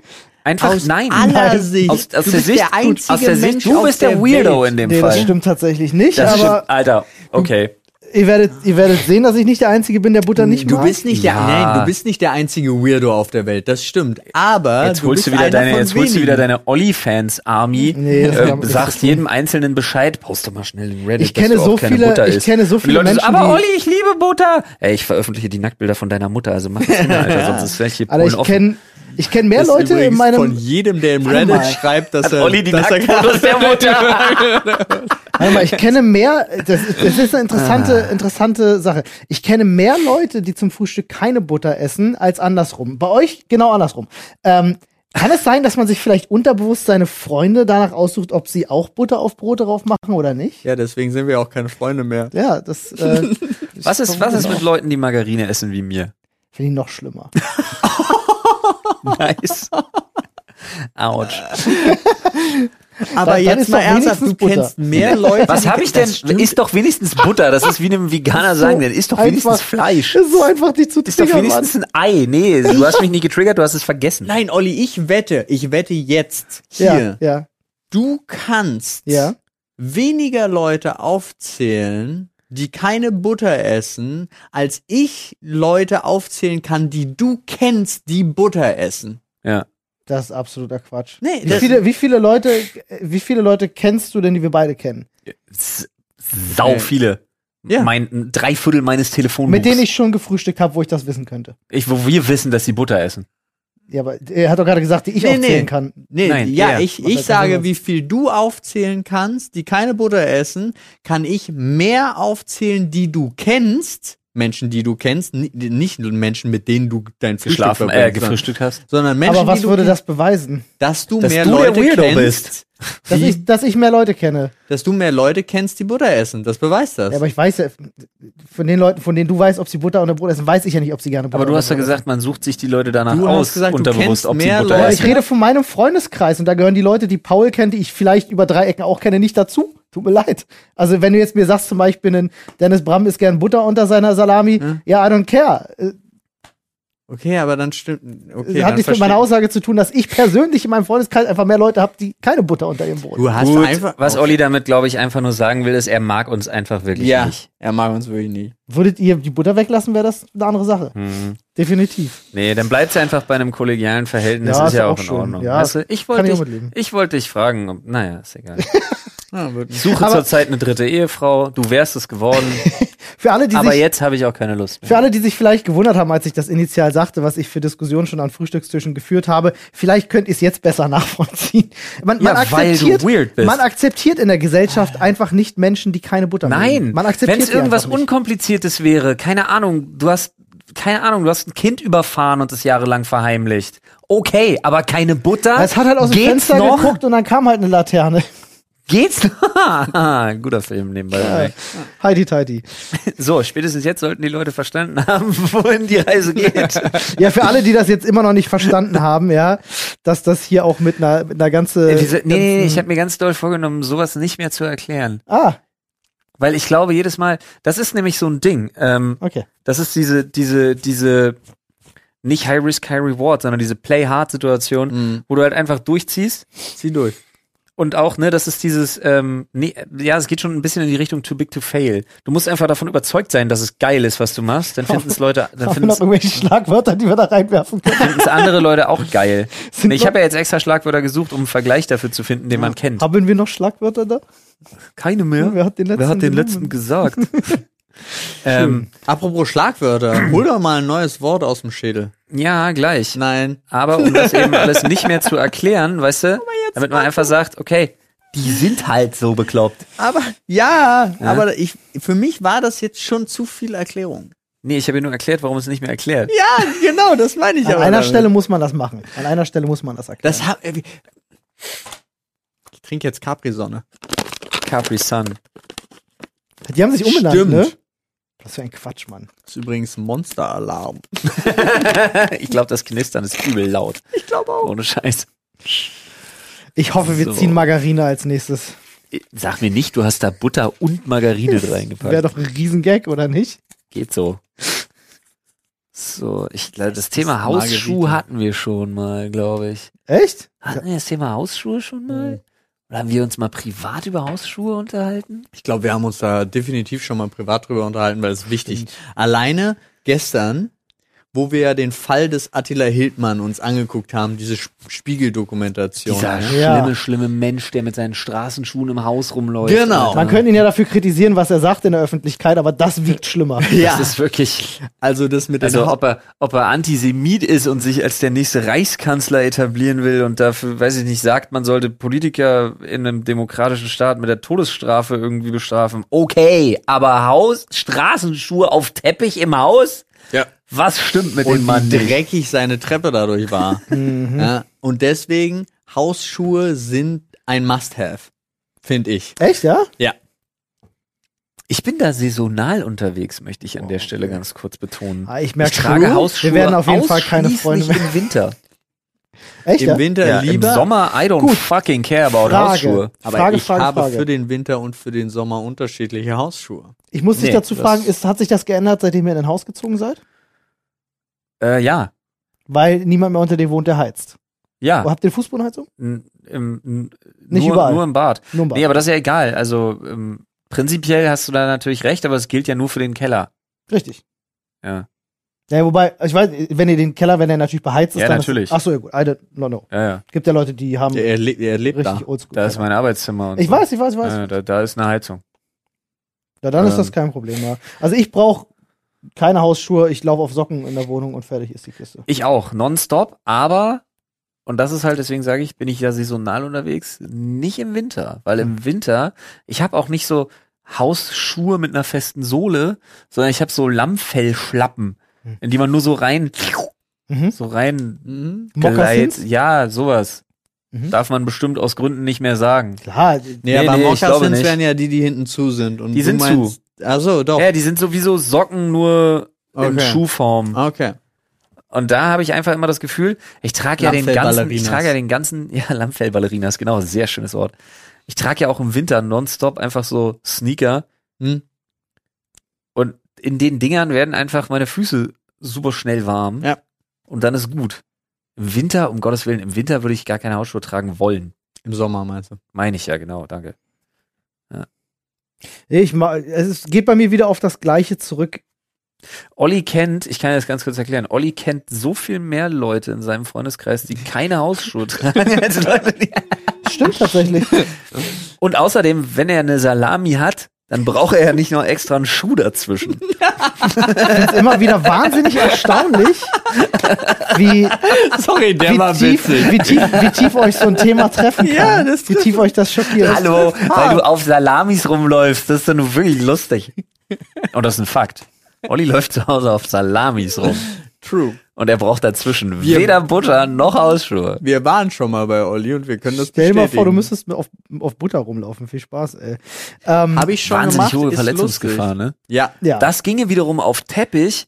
Einfach aus nein. aller. Sicht. Aus, aus du der bist Sicht, der einzige aus der Sicht, Mensch du bist der, der Weirdo Welt. in dem Nee, Fall. das stimmt tatsächlich nicht, Das aber stimmt, Alter. Okay. ihr werdet, ihr werdet sehen, dass ich nicht der Einzige bin, der Butter nicht Du mag. bist nicht der, Ja. nein, du bist nicht der einzige Weirdo auf der Welt. Das stimmt. Aber Jetzt du holst du bist wieder einer deine, von jetzt holst du wieder deine Olli-Fans-Army, Nee, das äh, sagst ist- jedem Einzelnen Bescheid, post doch mal schnell in Reddit, Ich kenne dass du so auch keine viele- Butter ich isst. kenne so viele Leute Menschen, aber Olli, ich liebe Butter. Ey, ich veröffentliche die Nacktbilder von deiner Mutter, also mach das nicht mehr, Alter, sonst ist gleich hier Alter, Polen ich offen. kenne ich kenn mehr Leute in meinem. von jedem, der im Warte Reddit mal. schreibt, dass Hat er, Olli die dass er Nacktfotos der Mutter. Warte mal, ich kenne mehr. Das, ist- das ist eine interessante, Ah. interessante Sache. Ich kenne mehr Leute, die zum Frühstück keine Butter essen, als andersrum. Bei euch genau andersrum. Ähm, kann es sein, dass man sich vielleicht unterbewusst seine Freunde danach aussucht, ob sie auch Butter auf Brot drauf machen oder nicht? Ja, deswegen sind wir auch keine Freunde mehr. Ja, das äh, Was ist, was ist mit Leuten, die Margarine essen wie mir? finde ich noch schlimmer. Nice. Autsch. Aber dann jetzt mal ernsthaft, du wenigstens Butter. kennst mehr Leute. Was habe ich denn? Ist doch wenigstens Butter. Das ist wie einem Veganer So sagen, denn ist doch wenigstens einfach- Fleisch. Ist so einfach dich zu Ist doch triggern, Mann. wenigstens ein Ei. Nee, du hast mich nie getriggert, du hast es vergessen. Nein, Olli, ich wette, ich wette jetzt Ja, hier. ja, Du kannst ja. weniger Leute aufzählen, die keine Butter essen, als ich Leute aufzählen kann, die du kennst, die Butter essen. Ja. Das ist absoluter Quatsch. Nee, Wie viele, wie viele Leute, wie viele Leute kennst du denn, die wir beide kennen? Sau viele. Ja. Mein, ein Dreiviertel meines Telefonbuchs. Mit denen ich schon gefrühstückt habe, wo ich das wissen könnte. ich, wo wir wissen, dass sie Butter essen. Ja, aber er hat doch gerade gesagt, die ich Nee, aufzählen nee. kann. Nee, Nein, ja, er. ich, ich sage, wie viel du aufzählen kannst, die keine Butter essen, kann ich mehr aufzählen, die du kennst, Menschen, die du kennst, ni- nicht Menschen, mit denen du dein Frühstück Geschlafen, äh, gefrühstückt hast. sondern Menschen, aber was die du würde das beweisen? dass du Dass mehr du Leute Weirdo kennst, bist. Dass ich, dass ich mehr Leute kenne. dass du mehr Leute kennst, die Butter essen. Das beweist das. Ja, aber ich weiß ja, von den Leuten, von denen du weißt, ob sie Butter oder Brot essen, weiß ich ja nicht, ob sie gerne Butter Aber du hast ja gesagt, man sucht sich die Leute danach Du hast aus, gesagt, du unterbewusst, ob sie mehr Butter essen. Aber Leute. ich essen. rede von meinem Freundeskreis und da gehören die Leute, die Paul kennt, die ich vielleicht über drei Ecken auch kenne, nicht dazu. Tut mir leid. Also wenn du jetzt mir sagst, zum Beispiel, ein Dennis Bram isst gern Butter unter seiner Salami, Hm. ja, I don't care. Okay, aber dann stimmt. Okay, hat dann nichts mit meiner Aussage zu tun, dass ich persönlich in meinem Freundeskreis einfach mehr Leute habe, die keine Butter unter ihrem Brot. Du hast Gut, einfach. was okay. Olli damit, glaube ich, einfach nur sagen will, ist, er mag uns einfach wirklich Ja, nicht. er mag uns wirklich nie. Würdet ihr die Butter weglassen, wäre das eine andere Sache. Hm. Definitiv. Nee, dann bleibt's einfach bei einem kollegialen Verhältnis, Ja, ist ist ja auch auch in schön. Ordnung. Ja, weißt du, ich wollte dich, ich wollte dich fragen, ob, naja, ist egal. Ja, suche zurzeit eine dritte Ehefrau, du wärst es geworden, Für alle, die aber sich, jetzt habe ich auch keine Lust für mehr. alle, die sich vielleicht gewundert haben, als ich das initial sagte, was ich für Diskussionen schon an Frühstückstischen geführt habe, vielleicht könnt ihr es jetzt besser nachvollziehen. Man, man Ja, weil du akzeptiert, weird bist. man akzeptiert in der Gesellschaft einfach nicht Menschen, die keine Butter. Nein, man akzeptiert wenn es irgendwas. Unkompliziertes wäre, keine Ahnung, du hast, keine Ahnung, du hast ein Kind überfahren und es jahrelang verheimlicht. Okay, aber keine Butter? Es hat halt aus dem Geht's Fenster noch? geguckt und dann kam halt eine Laterne. Geht's noch? Guter Film nebenbei. Heidi Tighty. So, spätestens jetzt sollten die Leute verstanden haben, wohin die Reise geht. Ja, für alle, die das jetzt immer noch nicht verstanden haben, ja, dass das hier auch mit einer, mit einer ganze. Äh, Diese, nee, nee, nee, ich ganzen- habe mir ganz doll vorgenommen, sowas nicht mehr zu erklären. Ah, Weil ich glaube, jedes Mal, das ist nämlich so ein Ding. Ähm, okay. das ist diese, diese, diese, nicht High Risk, High Reward, sondern diese Play-Hard-Situation, Mhm. wo du halt einfach durchziehst Zieh durch. Und auch, ne, das ist dieses, ähm, nee, ja, es geht schon ein bisschen in die Richtung too big to fail. Du musst einfach davon überzeugt sein, dass es geil ist, was du machst. Dann finden es Leute, dann finden noch irgendwelche Schlagwörter, die wir da reinwerfen können? es andere Leute auch geil. Sind Nee, ich habe ja jetzt extra Schlagwörter gesucht, um einen Vergleich dafür zu finden, den man kennt. Haben wir noch Schlagwörter da? Keine mehr. Wer hat den letzten Wer hat den letzten gesagt? ähm, Apropos Schlagwörter, hol doch mal ein neues Wort aus dem Schädel. Ja, gleich. Nein. Aber um das eben alles nicht mehr zu erklären, weißt du, damit man einfach sagt, okay, die sind halt so bekloppt. Aber ja, Ja? aber ich für mich war das jetzt schon zu viel Erklärung. Nee, ich habe dir nur erklärt, warum es nicht mehr erklärt. Ja, genau, das meine ich An aber einer damit. Stelle muss man das machen. An einer Stelle muss man das erklären. Das hab, äh, ich trinke jetzt Capri-Sonne. Capri Sun. die haben sich umbenannt, Stimmt. ne? Was für ein Quatsch, Mann. Das ist übrigens Monster-Alarm. ich glaube, das Knistern ist übel laut. Ich glaube auch. Ohne Scheiß. Ich hoffe, wir So. ziehen Margarine als nächstes. Sag mir nicht, du hast da Butter und Margarine Wäre reingepackt. doch ein Riesengag, oder nicht? Geht so. So, ich glaube, das Thema Hausschuh Margarita. hatten wir schon mal, glaube ich. Echt? Hatten wir das Thema Hausschuhe schon mal? Oder haben wir uns mal privat über Hausschuhe unterhalten? Ich glaube, wir haben uns da definitiv schon mal privat drüber unterhalten, weil es ist wichtig. Alleine gestern, wo wir ja den Fall des Attila Hildmann uns angeguckt haben, diese Sp- Spiegeldokumentation. Dieser ne? Ja. schlimme, schlimme Mensch, der mit seinen Straßenschuhen im Haus rumläuft. Genau. Alter. Man könnte ihn ja dafür kritisieren, was er sagt in der Öffentlichkeit, aber das wiegt schlimmer. Ja, Das ist wirklich, also das mit also ob er, ob er Antisemit ist und sich als der nächste Reichskanzler etablieren will und dafür, weiß ich nicht, sagt, man sollte Politiker in einem demokratischen Staat mit der Todesstrafe irgendwie bestrafen. Okay, aber Haus, Straßenschuhe auf Teppich im Haus? Ja. Was stimmt mit und dem Mann wie nicht? dreckig seine Treppe dadurch war. ja, und deswegen, Hausschuhe sind ein Must-Have, finde ich. Echt, ja? Ja. Ich bin da saisonal unterwegs, möchte ich an der Stelle ganz kurz betonen. Ah, ich merke ich trage Hausschuhe wir werden auf jeden Fall keine Freunde mehr. im Winter. Echt, Im? Winter Ja, Im lieber, Sommer, I don't Gut. fucking care about Frage. Hausschuhe. aber Frage, ich Frage, habe Frage. für den Winter und für den Sommer unterschiedliche Hausschuhe. Ich muss dich Nee, dazu fragen, ist, hat sich das geändert, seitdem ihr in ein Haus gezogen seid? Äh, ja, Weil niemand mehr unter dir wohnt, der heizt. ja. Habt ihr Fußbodenheizung? N- im, Nicht nur, überall. nur im Bad. Nur im Bad. Nee, aber das ist ja egal. Also ähm, prinzipiell hast du da natürlich recht, aber es gilt ja nur für den Keller. Richtig. Ja, Ja, wobei, ich weiß, wenn ihr den Keller, wenn der natürlich beheizt ist, Ja, dann natürlich. Ist, ach so, ja gut. I don't no, no. ja, ja. Gibt ja Leute, die haben Ja, er, le er lebt da. richtig oldschool. Da ist mein Arbeitszimmer. Und ich so. weiß, ich weiß, ich weiß. Ja, da, da ist eine Heizung. Ja, dann ist das Ähm. kein Problem mehr. Also ich brauche keine Hausschuhe, ich laufe auf Socken in der Wohnung und fertig ist die Kiste. Ich auch, nonstop, aber, und das ist halt, deswegen sage ich, bin ich ja saisonal unterwegs, nicht im Winter. Weil Hm. im Winter, ich habe auch nicht so Hausschuhe mit einer festen Sohle, sondern ich habe so Lammfellschlappen, Hm. In die man nur so rein, Mhm. so rein Mhm. geleit. Mokassins? Ja, sowas. Mhm. Darf man bestimmt aus Gründen nicht mehr sagen. Klar, Nee, Nee, aber nee, Mokassins wären ja die, die hinten zu sind. Und Die sind meinst, Also doch. Ja, die sind sowieso Socken nur in Okay. Schuhform. Okay. Und da habe ich einfach immer das Gefühl, ich trage ja den ganzen, ich trage ja den ganzen, ja, Lammfellballerinas, genau, sehr schönes Wort. Ich trage ja auch im Winter nonstop einfach so Sneaker Hm? und in den Dingern werden einfach meine Füße super schnell warm. Ja. Und dann ist gut. Im Winter, um Gottes Willen, im Winter würde ich gar keine Hausschuhe tragen wollen. Im Sommer meinst du? Meine ich ja, genau, danke. ich ma, es ist, geht bei mir wieder auf das Gleiche zurück. Olli kennt, ich kann das ganz kurz erklären, Olli kennt so viel mehr Leute in seinem Freundeskreis, die keine Hausschuhe tragen als Leute, die Stimmt tatsächlich. Und außerdem, wenn er eine Salami hat, dann braucht er ja nicht noch extra einen Schuh dazwischen. Ich finde immer wieder wahnsinnig erstaunlich, wie, Sorry, der wie, tief, wie, tief, wie tief euch so ein Thema treffen kann. Ja, das wie tief euch das schockiert. Hallo, weil du auf Salamis rumläufst, das ist nur wirklich lustig. Und das ist ein Fakt. Olli läuft zu Hause auf Salamis rum. True. Und er braucht dazwischen Wir- weder Butter noch Hausschuhe. Wir waren schon mal bei Olli und wir können das Stell dir mal bestätigen. vor, du müsstest auf, auf Butter rumlaufen. Viel Spaß, ey. Ähm, Habe ich schon Wahnsinnig gemacht. hohe ist Verletzungsgefahr, ne? Ja. ja. Das ginge wiederum auf Teppich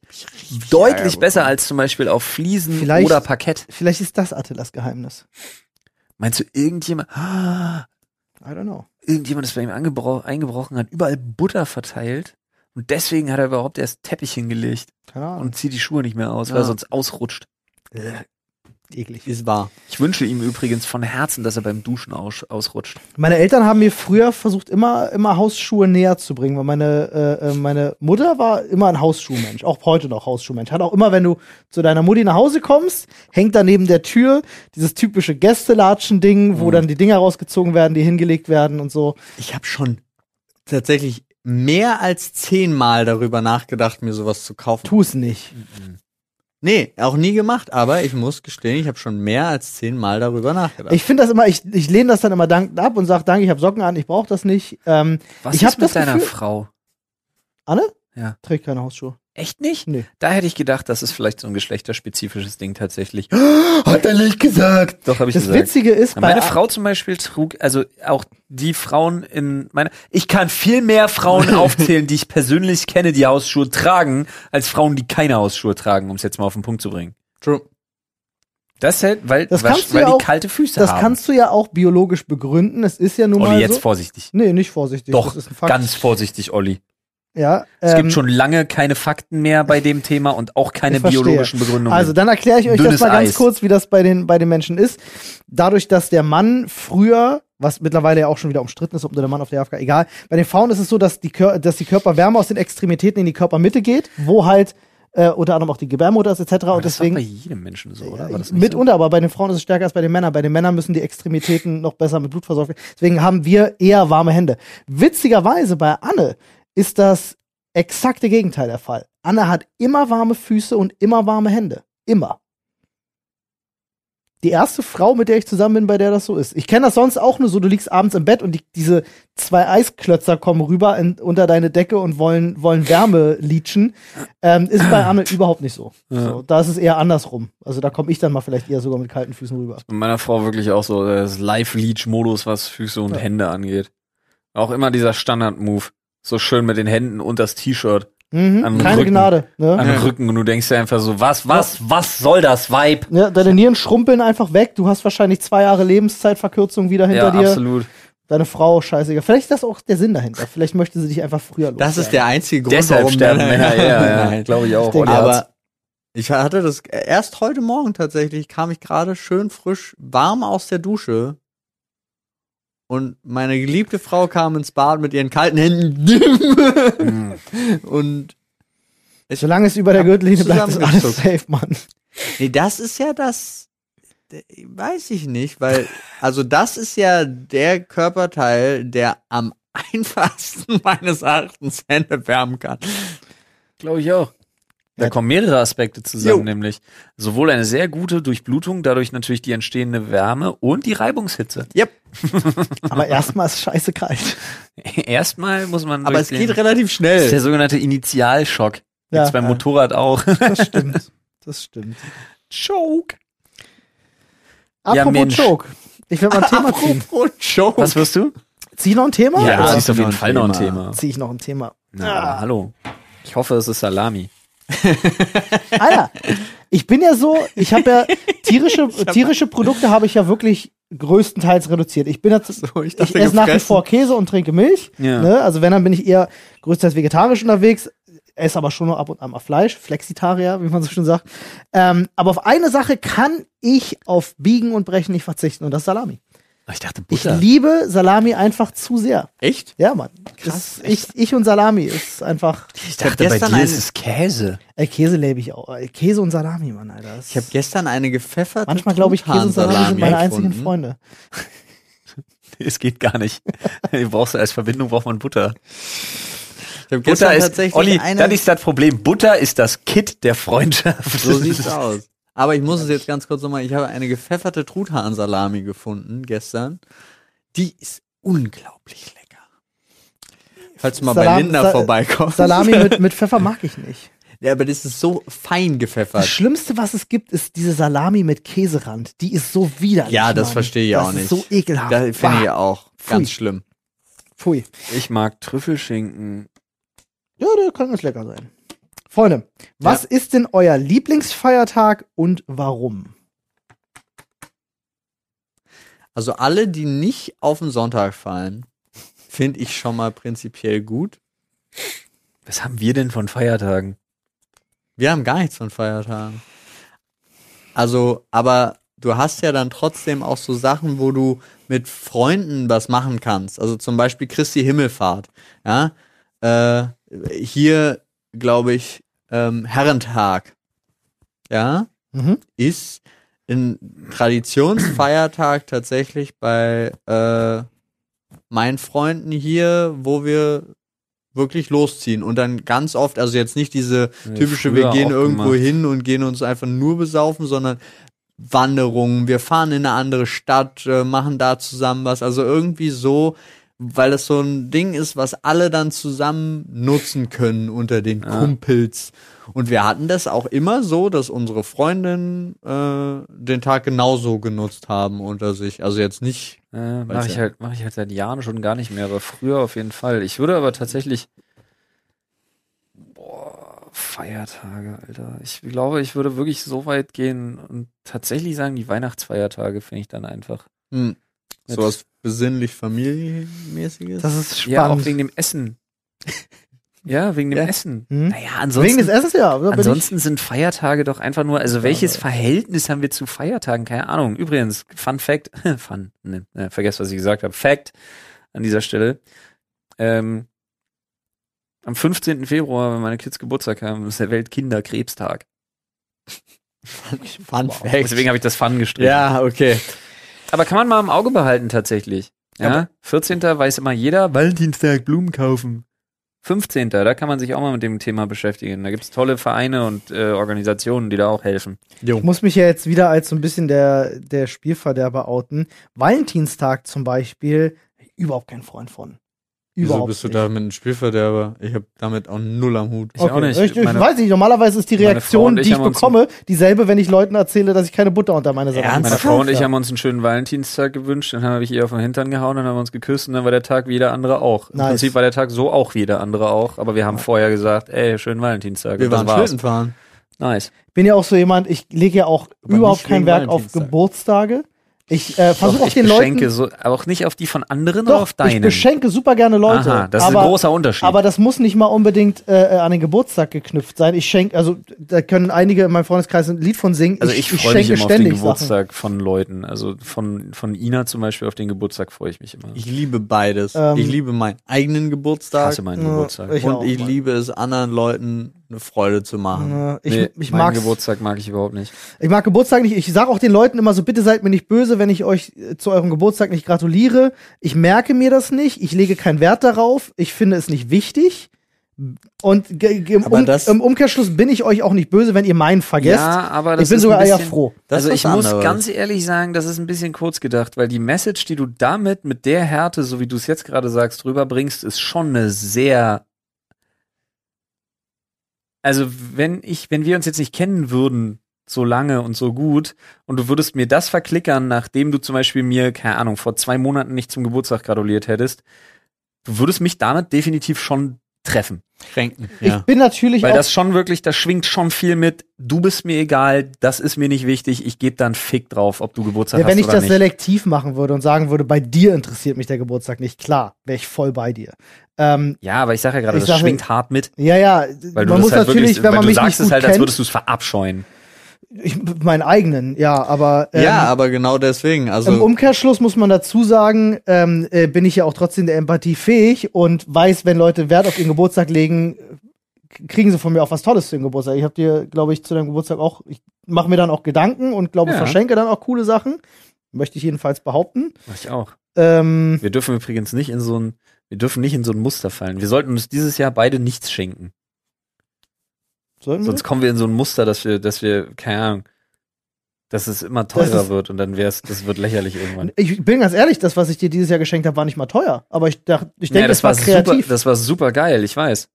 deutlich besser als zum Beispiel auf Fliesen Vielleicht- oder Parkett. Vielleicht ist das Attilas Geheimnis. Meinst du, irgendjemand, ah, I don't know. irgendjemand ist bei ihm eingebrochen, hat überall Butter verteilt und deswegen hat er überhaupt erst Teppich hingelegt Ahnung. und zieht die Schuhe nicht mehr aus, weil Ja. er sonst ausrutscht. Eklig. Ist wahr. Ich wünsche ihm übrigens von Herzen, dass er beim Duschen aus, ausrutscht. Meine Eltern haben mir früher versucht, immer, immer Hausschuhe näher zu bringen, weil meine, äh, äh, meine Mutter war immer ein Hausschuhmensch, auch heute noch Hausschuhmensch. Hat auch immer, wenn du zu deiner Mutti nach Hause kommst, hängt da neben der Tür dieses typische Gästelatschen-Ding, wo dann die Dinger rausgezogen werden, die hingelegt werden und so. Ich habe schon tatsächlich mehr als zehnmal darüber nachgedacht, mir sowas zu kaufen. Tu es nicht. Nee, auch nie gemacht, aber ich muss gestehen, ich habe schon mehr als zehnmal darüber nachgedacht. Ich finde das immer, ich, ich lehne das dann immer dankend ab und sage, danke, ich habe Socken an, ich brauche das nicht. Ähm, Was Ich ist hab mit das deiner Gefühl- Frau? Anne? Ja. Trägt keine Hausschuhe. Echt nicht? Nee. Da hätte ich gedacht, das ist vielleicht so ein geschlechterspezifisches Ding tatsächlich. Hat er nicht gesagt. Doch, habe ich Das gesagt. Witzige ist, bei Meine Frau zum Beispiel trug, also auch die Frauen in meiner, ich kann viel mehr Frauen aufzählen, die ich persönlich kenne, die Hausschuhe tragen, als Frauen, die keine Hausschuhe tragen, um es jetzt mal auf den Punkt zu bringen. True. Das halt, weil, Das weil, weil ja die auch- kalte Füße das haben. kannst du ja auch biologisch begründen. Es ist ja nun Olli, mal jetzt so. vorsichtig. Nee, nicht vorsichtig. Doch, das ist ein Fakt. ganz vorsichtig, Olli. Ja, Es ähm, gibt schon lange keine Fakten mehr bei dem Thema und auch keine biologischen Begründungen. Also dann erkläre ich euch Dünnes das mal ganz Eis. kurz, wie das bei den, bei den Menschen ist. Dadurch, dass der Mann früher, was mittlerweile ja auch schon wieder umstritten ist, ob nur der Mann auf der AFK, egal. Bei den Frauen ist es so, dass die, dass die Körperwärme aus den Extremitäten in die Körpermitte geht, wo halt äh, unter anderem auch die Gebärmutter ist etc. Aber und das ist deswegen bei jedem Menschen so, oder? War das mitunter, aber bei den Frauen ist es stärker als bei den Männern. Bei den Männern müssen die Extremitäten noch besser mit Blut versorgt werden. Deswegen haben wir eher warme Hände. Witzigerweise bei Anne ist das exakte Gegenteil der Fall. Anne hat immer warme Füße und immer warme Hände. Immer. Die erste Frau, mit der ich zusammen bin, bei der das so ist. Ich kenne das sonst auch nur so, du liegst abends im Bett und die, diese zwei Eisklötzer kommen rüber in, unter deine Decke und wollen, wollen Wärme leachen. Ähm, ist bei Anne überhaupt nicht so. Ja. so. Da ist es eher andersrum. Also da komme ich dann mal vielleicht eher sogar mit kalten Füßen rüber. Bei meiner Frau wirklich auch so das Live-Leech-Modus, was Füße und Ja. Hände angeht. Auch immer dieser Standard-Move. So schön mit den Händen und das T-Shirt Mhm, Am keine Rücken. Gnade. Ne? an den Rücken und du denkst dir einfach so, was, was, was soll das, Vibe? Ja, deine Nieren schrumpeln einfach weg. Du hast wahrscheinlich zwei Jahre Lebenszeitverkürzung wieder hinter Ja, dir. absolut. Deine Frau, scheißegal. Vielleicht ist das auch der Sinn dahinter. Vielleicht möchte sie dich einfach früher los. Das ist der einzige Grund, Deshalb warum sterben Männer, ja, ja, Nein. glaube ich auch. Ich Aber ich hatte das erst heute Morgen tatsächlich, kam ich gerade schön frisch warm aus der Dusche und meine geliebte Frau kam ins Bad mit ihren kalten Händen Mm. und Solange es über der Gürtellinie bleibt, ist alles safe, Mann. nee, das ist ja das äh, weiß ich nicht, weil also das ist ja der Körperteil, der am einfachsten meines Erachtens Hände wärmen kann. Glaube ich auch. Da kommen mehrere Aspekte zusammen, Jo. nämlich sowohl eine sehr gute Durchblutung, dadurch natürlich die entstehende Wärme und die Reibungshitze. Yep. Aber erstmal ist scheiße kalt. Erstmal muss man Aber es den- geht relativ das ist der schnell. sogenannte Initialschock. Ja. Gibt's beim Ja. Motorrad auch. Das stimmt. Das stimmt. Choke. Apropos Ja. Choke. Ich will mal ein Thema ziehen. Apropos Joke. Was wirst du? Zieh ich noch ein Thema? Ja, ist auf jeden Fall noch ein Thema. Zieh ich noch ein Thema? Na, hallo. Ich hoffe, es ist Salami. Alter, ich bin ja so, ich habe ja tierische, tierische Produkte habe ich ja wirklich größtenteils reduziert. Ich bin jetzt, So, ich ich esse nach wie vor Käse und trinke Milch. Ja. Ne? Also wenn, dann bin ich eher größtenteils vegetarisch unterwegs, esse aber schon noch ab und an mal Fleisch, Flexitarier, wie man so schön sagt. Ähm, aber auf eine Sache kann ich auf Biegen und Brechen nicht verzichten und das ist Salami. Ich dachte Ich Butter. liebe Salami einfach zu sehr. Echt? Ja, Mann. Krass, Das, ich, ich und Salami ist einfach. Ich dachte, bei dir ist es Käse. Äh, Käse lebe ich auch. Äh, Käse und Salami, Mann, Alter. Das- Ich habe gestern eine gepfefferte manchmal glaube ich, Käse und Salami sind meine einzigen. Freunde. Es geht gar nicht. Du brauchst als Verbindung braucht man Butter. Ich Butter ist, tatsächlich Olli, das ist das Problem. Butter ist das Kit der Freundschaft. so sieht's aus. Aber ich muss es jetzt ganz kurz nochmal. Ich habe eine gepfefferte Truthahnsalami gefunden gestern. Die ist unglaublich lecker. Falls du mal Salam- bei Lindner Sa- vorbeikommst. Salami mit, mit Pfeffer mag ich nicht. Ja, aber das ist so fein Das gepfeffert. Schlimmste, was es gibt, ist diese Salami mit Käserand. Die ist so widerlich. Ja, das Mann. verstehe ich das auch nicht. ist so ekelhaft. Da finde ich auch Pfui. ganz schlimm. Pfui. Ich mag Trüffelschinken. Ja, der kann ganz lecker sein. Freunde, was ist denn euer Lieblingsfeiertag und warum? Also alle, die nicht auf den Sonntag fallen, finde ich schon mal prinzipiell gut. Was haben wir denn von Feiertagen? Wir haben gar nichts von Feiertagen. Also, aber du hast ja dann trotzdem auch so Sachen, wo du mit Freunden was machen kannst. Also zum Beispiel Christi Himmelfahrt. Ja, äh, hier glaube ich ähm, Herrentag. Ja, Mhm. ist ein Traditionsfeiertag tatsächlich bei äh, meinen Freunden hier, wo wir wirklich losziehen und dann ganz oft, also jetzt nicht diese typische, wir gehen irgendwo gemacht. hin und gehen uns einfach nur besaufen, sondern Wanderungen, wir fahren in eine andere Stadt, äh, machen da zusammen was, also irgendwie so, weil das so ein Ding ist, was alle dann zusammen nutzen können unter den Ja. Kumpels. Und wir hatten das auch immer so, dass unsere Freundinnen äh, den Tag genauso genutzt haben unter sich. Also jetzt nicht. Äh, mache ich ja- halt, mache ich halt seit Jahren schon gar nicht mehr, aber früher auf jeden Fall. Ich würde aber tatsächlich, boah, Feiertage, Alter. Ich glaube, ich würde wirklich so weit gehen und tatsächlich sagen, die Weihnachtsfeiertage finde ich dann einfach. Hm, Mit- sowas besinnlich familienmäßiges. Das ist Ja, auch spannend. wegen dem Essen. ja, wegen dem Ja. Essen. Hm? Naja, ansonsten. Wegen des Essens, ja. Ansonsten sind Feiertage doch einfach nur, also welches Verhältnis haben wir zu Feiertagen? Keine Ahnung. Übrigens, Fun Fact, Fun, ne, ne, vergesst, was ich gesagt habe. Fact an dieser Stelle. Ähm, am 15. Februar, wenn meine Kids Geburtstag haben, ist der Weltkinderkrebstag. Fun Wow. Fact. Deswegen habe ich das Fun gestrichen. ja, okay. Aber kann man mal im Auge behalten tatsächlich. Ja, Aber- 14. weiß immer jeder, Valentinstag Blumen kaufen. 15. Da kann man sich auch mal mit dem Thema beschäftigen. Da gibt's tolle Vereine und äh, Organisationen, die da auch helfen. Jo. Ich muss mich ja jetzt wieder als so ein bisschen der, der Spielverderber outen. Valentinstag zum Beispiel, überhaupt kein Freund von. Wieso Überhaupt bist du nicht. da mit einem Spielverderber? Ich habe damit auch null am Hut. Ich auch nicht. Ich, ich Meine- weiß nicht, normalerweise ist die Reaktion, die ich bekomme, dieselbe, wenn ich Leuten erzähle, dass ich keine Butter unter meine Sachen Ernsthaft? Meine. Frau und ich haben uns einen schönen Valentinstag gewünscht, dann habe ich ihr auf den Hintern gehauen, dann haben wir uns geküsst und dann war der Tag wie jeder andere auch. Im Nice. Prinzip war der Tag so auch wie jeder andere auch, aber wir haben vorher gesagt, ey, schönen Valentinstag. Wir waren. Schlitten fahren. Nice. bin ja auch so jemand, ich lege ja auch Aber überhaupt kein Wert auf. Geburtstage. Ich äh, versuche auch ich den Leuten. so, aber auch nicht auf die von anderen, Doch, auf ich deinen. beschenke super gerne Leute. Aha, das ist aber, ein großer Unterschied. aber das muss nicht mal unbedingt äh, an den Geburtstag geknüpft sein. Ich schenke, also da können einige in meinem Freundeskreis ein Lied von singen. also ich, freue mich immer auf den ständig Sachen. Geburtstag von Leuten. Also von, von Ina zum Beispiel auf den Geburtstag freue ich mich immer. Ich liebe beides. Ähm, ich liebe meinen eigenen Geburtstag hasse meinen Ja, Geburtstag. ich und auch, ich liebe es, anderen Leuten eine Freude zu machen. Äh, ich, Nee, ich, mag's, Geburtstag mag ich überhaupt nicht. ich mag Geburtstag nicht. Ich sage auch den Leuten immer so, bitte seid mir nicht böse, wenn ich euch äh, zu eurem Geburtstag nicht gratuliere. Ich merke mir das nicht. Ich lege keinen Wert darauf. Ich finde es nicht wichtig. Und im, um, das- im Umkehrschluss bin ich euch auch nicht böse, wenn ihr meinen vergesst. Ja, aber das ich bin ist sogar ein eher bisschen, froh. Das also ist ich muss anderes. ganz ehrlich sagen, das ist ein bisschen kurz gedacht, weil die Message, die du damit mit der Härte, so wie du es jetzt gerade sagst, rüberbringst, ist schon eine sehr also wenn ich, wenn wir uns jetzt nicht kennen würden, so lange und so gut, und du würdest mir das verklickern, nachdem du zum Beispiel mir, keine Ahnung, vor zwei Monaten nicht zum Geburtstag gratuliert hättest, du würdest mich damit definitiv schon treffen. Kränken. Ich Ja. bin natürlich Weil das schon wirklich, das schwingt schon viel mit, du bist mir egal, das ist mir nicht wichtig, ich gebe dann Fick drauf, ob du Geburtstag Ja, hast wenn ich oder das nicht. selektiv machen würde und sagen würde, bei dir interessiert mich der Geburtstag nicht, klar, wäre ich voll bei dir. Ähm, Ja, aber ich sage ja gerade, Ich das sage- schwingt hart mit. ja, ja, Weil du man muss halt natürlich, wirklich, wenn man du mich sagst nicht es gut halt, als kennt, würdest du es verabscheuen. Ich, meinen eigenen, ja, aber ähm, ja, aber genau deswegen. Also Im Umkehrschluss muss man dazu sagen, ähm, äh, bin ich ja auch trotzdem der Empathie fähig und weiß, wenn Leute Wert auf ihren Geburtstag legen, kriegen sie von mir auch was Tolles zu ihrem Geburtstag. Ich habe dir, glaube ich, zu deinem Geburtstag auch, ich mache mir dann auch Gedanken und glaube, Ja. verschenke dann auch coole Sachen. Möchte ich jedenfalls behaupten. Mach ich auch. Ähm, Wir dürfen übrigens nicht in so ein, wir dürfen nicht in so ein Muster fallen. Wir sollten uns dieses Jahr beide nichts schenken. Sollten wir? Sonst kommen wir in so ein Muster, dass wir, dass wir, keine Ahnung, dass es immer teurer Das wird und dann wär's, das wird lächerlich irgendwann. Ich bin ganz ehrlich, das, was ich dir dieses Jahr geschenkt habe, war nicht mal teuer. Aber ich dachte, ich denke, das es war kreativ. super, das war super geil, ich weiß.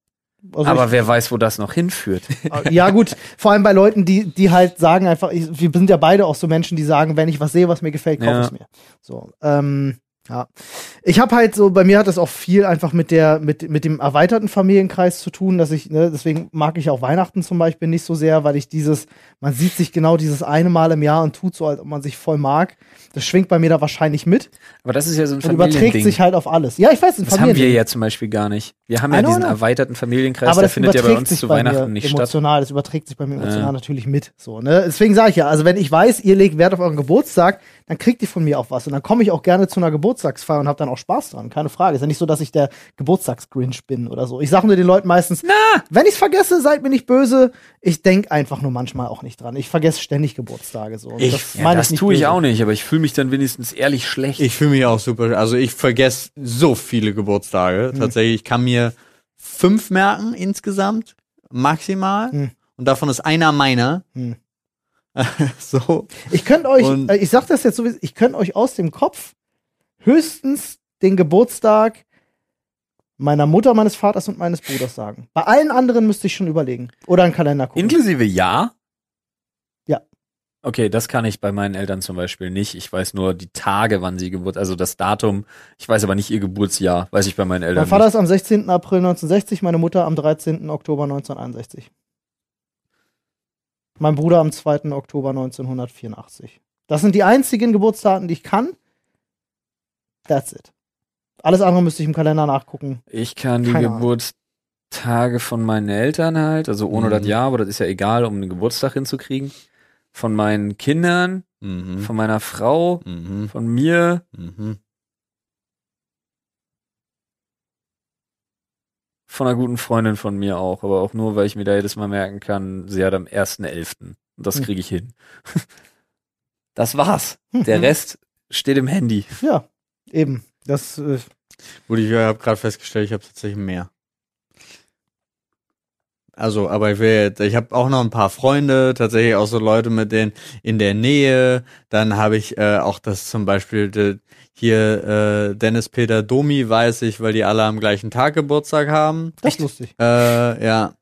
Also Aber wer weiß, wo das noch hinführt. ich, ja, gut, vor allem bei Leuten, die, die halt sagen einfach, ich, wir sind ja beide auch so Menschen, die sagen, wenn ich was sehe, was mir gefällt, kaufe Ja. ich mir. So, ähm, ja. Ich habe halt so, bei mir hat das auch viel einfach mit der, mit, mit dem erweiterten Familienkreis zu tun, dass ich, ne, deswegen mag ich auch Weihnachten zum Beispiel nicht so sehr, weil ich dieses, man sieht sich genau dieses eine Mal im Jahr und tut so, als ob man sich voll mag. Das schwingt bei mir da wahrscheinlich mit Aber das ist ja so ein und überträgt Familiending. sich halt auf alles. Ja, ich weiß, ein das haben wir Familiending. ja zum Beispiel gar nicht. Wir haben ja diesen know. erweiterten Familienkreis, aber der das findet ja bei uns zu Weihnachten nicht statt. emotional. Das überträgt sich bei mir emotional Ja. natürlich mit. So, ne? Deswegen sage ich ja, also wenn ich weiß, ihr legt Wert auf euren Geburtstag, dann kriegt ihr von mir auch was. Und dann komme ich auch gerne zu einer Geburtstagsfeier und habe dann auch Spaß dran. Keine Frage. Ist ja nicht so, dass ich der Geburtstagsgrinch bin oder so. Ich sage nur den Leuten meistens, wenn ich es vergesse, seid mir nicht böse. Ich denk einfach nur manchmal auch nicht dran. Ich vergesse ständig Geburtstage so. Und Ich- das Ja, das nicht tue ich auch nicht, aber ich fühle mich dann wenigstens ehrlich schlecht. Ich fühle mich auch super. Also ich vergesse so viele Geburtstage. Hm. Tatsächlich, ich kann mir fünf merken insgesamt, maximal. Hm. Und davon ist einer meiner. Hm. so. Ich könnte euch, Und- äh, ich sag das jetzt so, wie- ich könnte euch aus dem Kopf höchstens den Geburtstag meiner Mutter, meines Vaters und meines Bruders sagen. Bei allen anderen müsste ich schon überlegen. Oder einen Kalender gucken. Inklusive? Ja. Okay, das kann ich bei meinen Eltern zum Beispiel nicht. Ich weiß nur die Tage, wann sie Geburt, also das Datum. Ich weiß aber nicht ihr Geburtsjahr, weiß ich bei meinen Eltern mein Vater nicht. ist am 16. April 1960, meine Mutter am 13. Oktober 1961. Mein Bruder am 2. Oktober 1984. Das sind die einzigen Geburtsdaten, die ich kann. That's it. Alles andere müsste ich im Kalender nachgucken. Ich kann die Keine. Geburtstage von meinen Eltern halt, also ohne Mhm. das Jahr, aber das ist ja egal, um einen Geburtstag hinzukriegen. Von meinen Kindern, Mhm. von meiner Frau, Mhm. von mir, Mhm. von einer guten Freundin von mir auch, aber auch nur, weil ich mir da jedes Mal merken kann, sie hat am 1.11. Und das Hm. kriege ich hin. Das war's. Der Rest steht im Handy. Ja, eben. Das, äh, Gut, ich habe gerade festgestellt, ich habe tatsächlich mehr. Also, aber ich will jetzt, ich habe auch noch ein paar Freunde, tatsächlich auch so Leute mit denen in der Nähe. Dann habe ich äh, auch das zum Beispiel de, hier äh, Dennis Peter Domi weiß ich, weil die alle am gleichen Tag Geburtstag haben. das ist lustig. Äh, ja.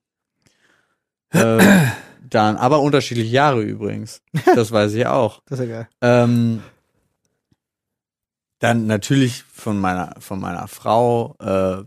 Äh, dann, aber unterschiedliche Jahre übrigens. Das weiß ich auch. Das ist ja geil. Ähm, dann natürlich von meiner, von meiner Frau, äh,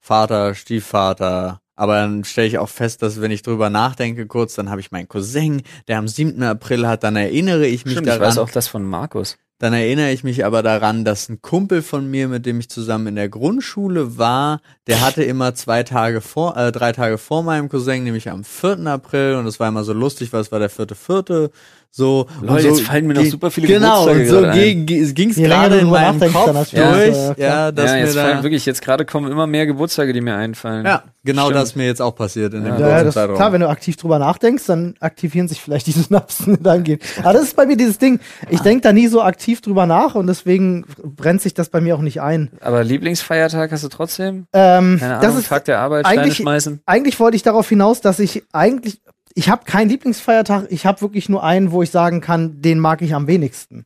Vater, Stiefvater. Aber dann stelle ich auch fest, dass wenn ich drüber nachdenke kurz, dann habe ich meinen Cousin, der am 7. April hat, dann erinnere ich mich Stimmt, ich daran. weiß auch das von Markus. Dann erinnere ich mich aber daran, dass ein Kumpel von mir, mit dem ich zusammen in der Grundschule war, der hatte immer zwei Tage vor, äh, drei Tage vor meinem Cousin, nämlich am 4. April und das war immer so lustig, weil es war der vierte, vierte, so. Lol, und so jetzt fallen mir noch super viele Genau, Geburtstage und so ging Je länger gerade in meinem Kopf durch, das, äh, ja, dass ja, jetzt mir fallen da, wirklich, jetzt gerade kommen immer mehr Geburtstage, die mir einfallen. ja, genau Stimmt. das ist mir jetzt auch passiert in dem Ja, Ja, kurzen das, Zeitraum. klar, wenn du aktiv drüber nachdenkst, dann aktivieren sich vielleicht die Synapsen in deinem Gehirn. Aber das ist bei mir dieses Ding. Ich denke da nie so aktiv drüber nach und deswegen brennt sich das bei mir auch nicht ein. Aber Lieblingsfeiertag hast du trotzdem? Ähm, Keine Ahnung, das ist, Tag der Arbeit, Steine eigentlich- schmeißen. eigentlich wollte ich darauf hinaus, dass ich eigentlich, ich habe keinen Lieblingsfeiertag, ich habe wirklich nur einen, wo ich sagen kann, den mag ich am wenigsten.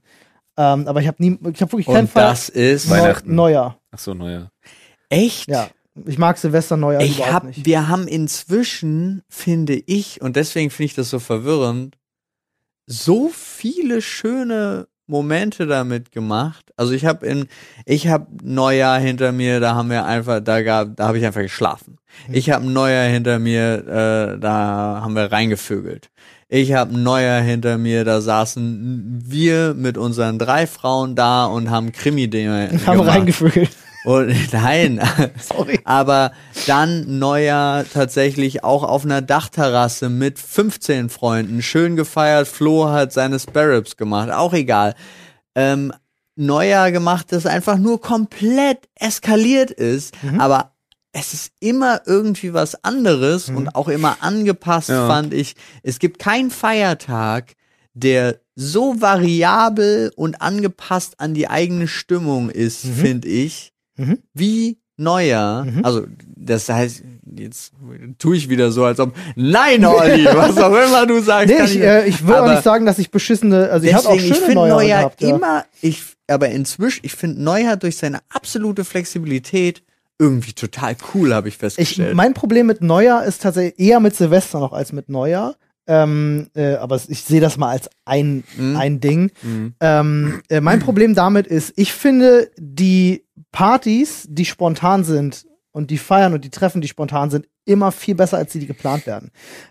Ähm, aber ich habe nie, ich habe wirklich keinen und das ist Neu Weihnachten. Neujahr. Ach so, neuer. echt Ja, ich mag Silvester Neujahr Ich überhaupt hab, nicht. wir haben inzwischen, finde ich, und deswegen finde ich das so verwirrend, so viele schöne Momente damit gemacht. Also ich habe in, ich habe Neujahr hinter mir, da haben wir einfach, da gab, da habe ich einfach geschlafen. Ich habe Neujahr hinter mir, äh, da haben wir reingevögelt. Ich habe Neujahr hinter mir, da saßen wir mit unseren drei Frauen da und haben Krimi-Dinge gemacht. reingevögelt. Und nein, Sorry. aber dann Neujahr tatsächlich auch auf einer Dachterrasse mit 15 Freunden, schön gefeiert. Flo hat seine Sparrows gemacht, auch egal. Ähm, Neujahr gemacht, das einfach nur komplett eskaliert ist, aber es ist immer irgendwie was anderes und auch immer angepasst, Ja. fand ich. Es gibt keinen Feiertag, der so variabel und angepasst an die eigene Stimmung ist, Mhm. finde ich, Mhm. wie Neujahr. Mhm. Also, das heißt, jetzt tue ich wieder so, als ob, nein, Olli, was auch immer du sagst. Nee, ich, äh, ich will auch nicht sagen, dass ich beschissene, also ich habe auch deswegen, schöne ich finde Neujahr Neujahr gehabt. Ja. immer, ich, aber inzwischen, ich finde Neujahr durch seine absolute Flexibilität irgendwie total cool, habe ich Ich, festgestellt. mein Problem mit Neujahr ist tatsächlich eher mit Silvester noch als mit Neujahr. Ähm, äh, aber ich sehe das mal als ein, Mhm. ein Ding. Mhm. Ähm, äh, mein Problem damit ist, ich finde, die Partys, die spontan sind und die Feiern und die Treffen, die spontan sind, immer viel besser, als die, die geplant werden.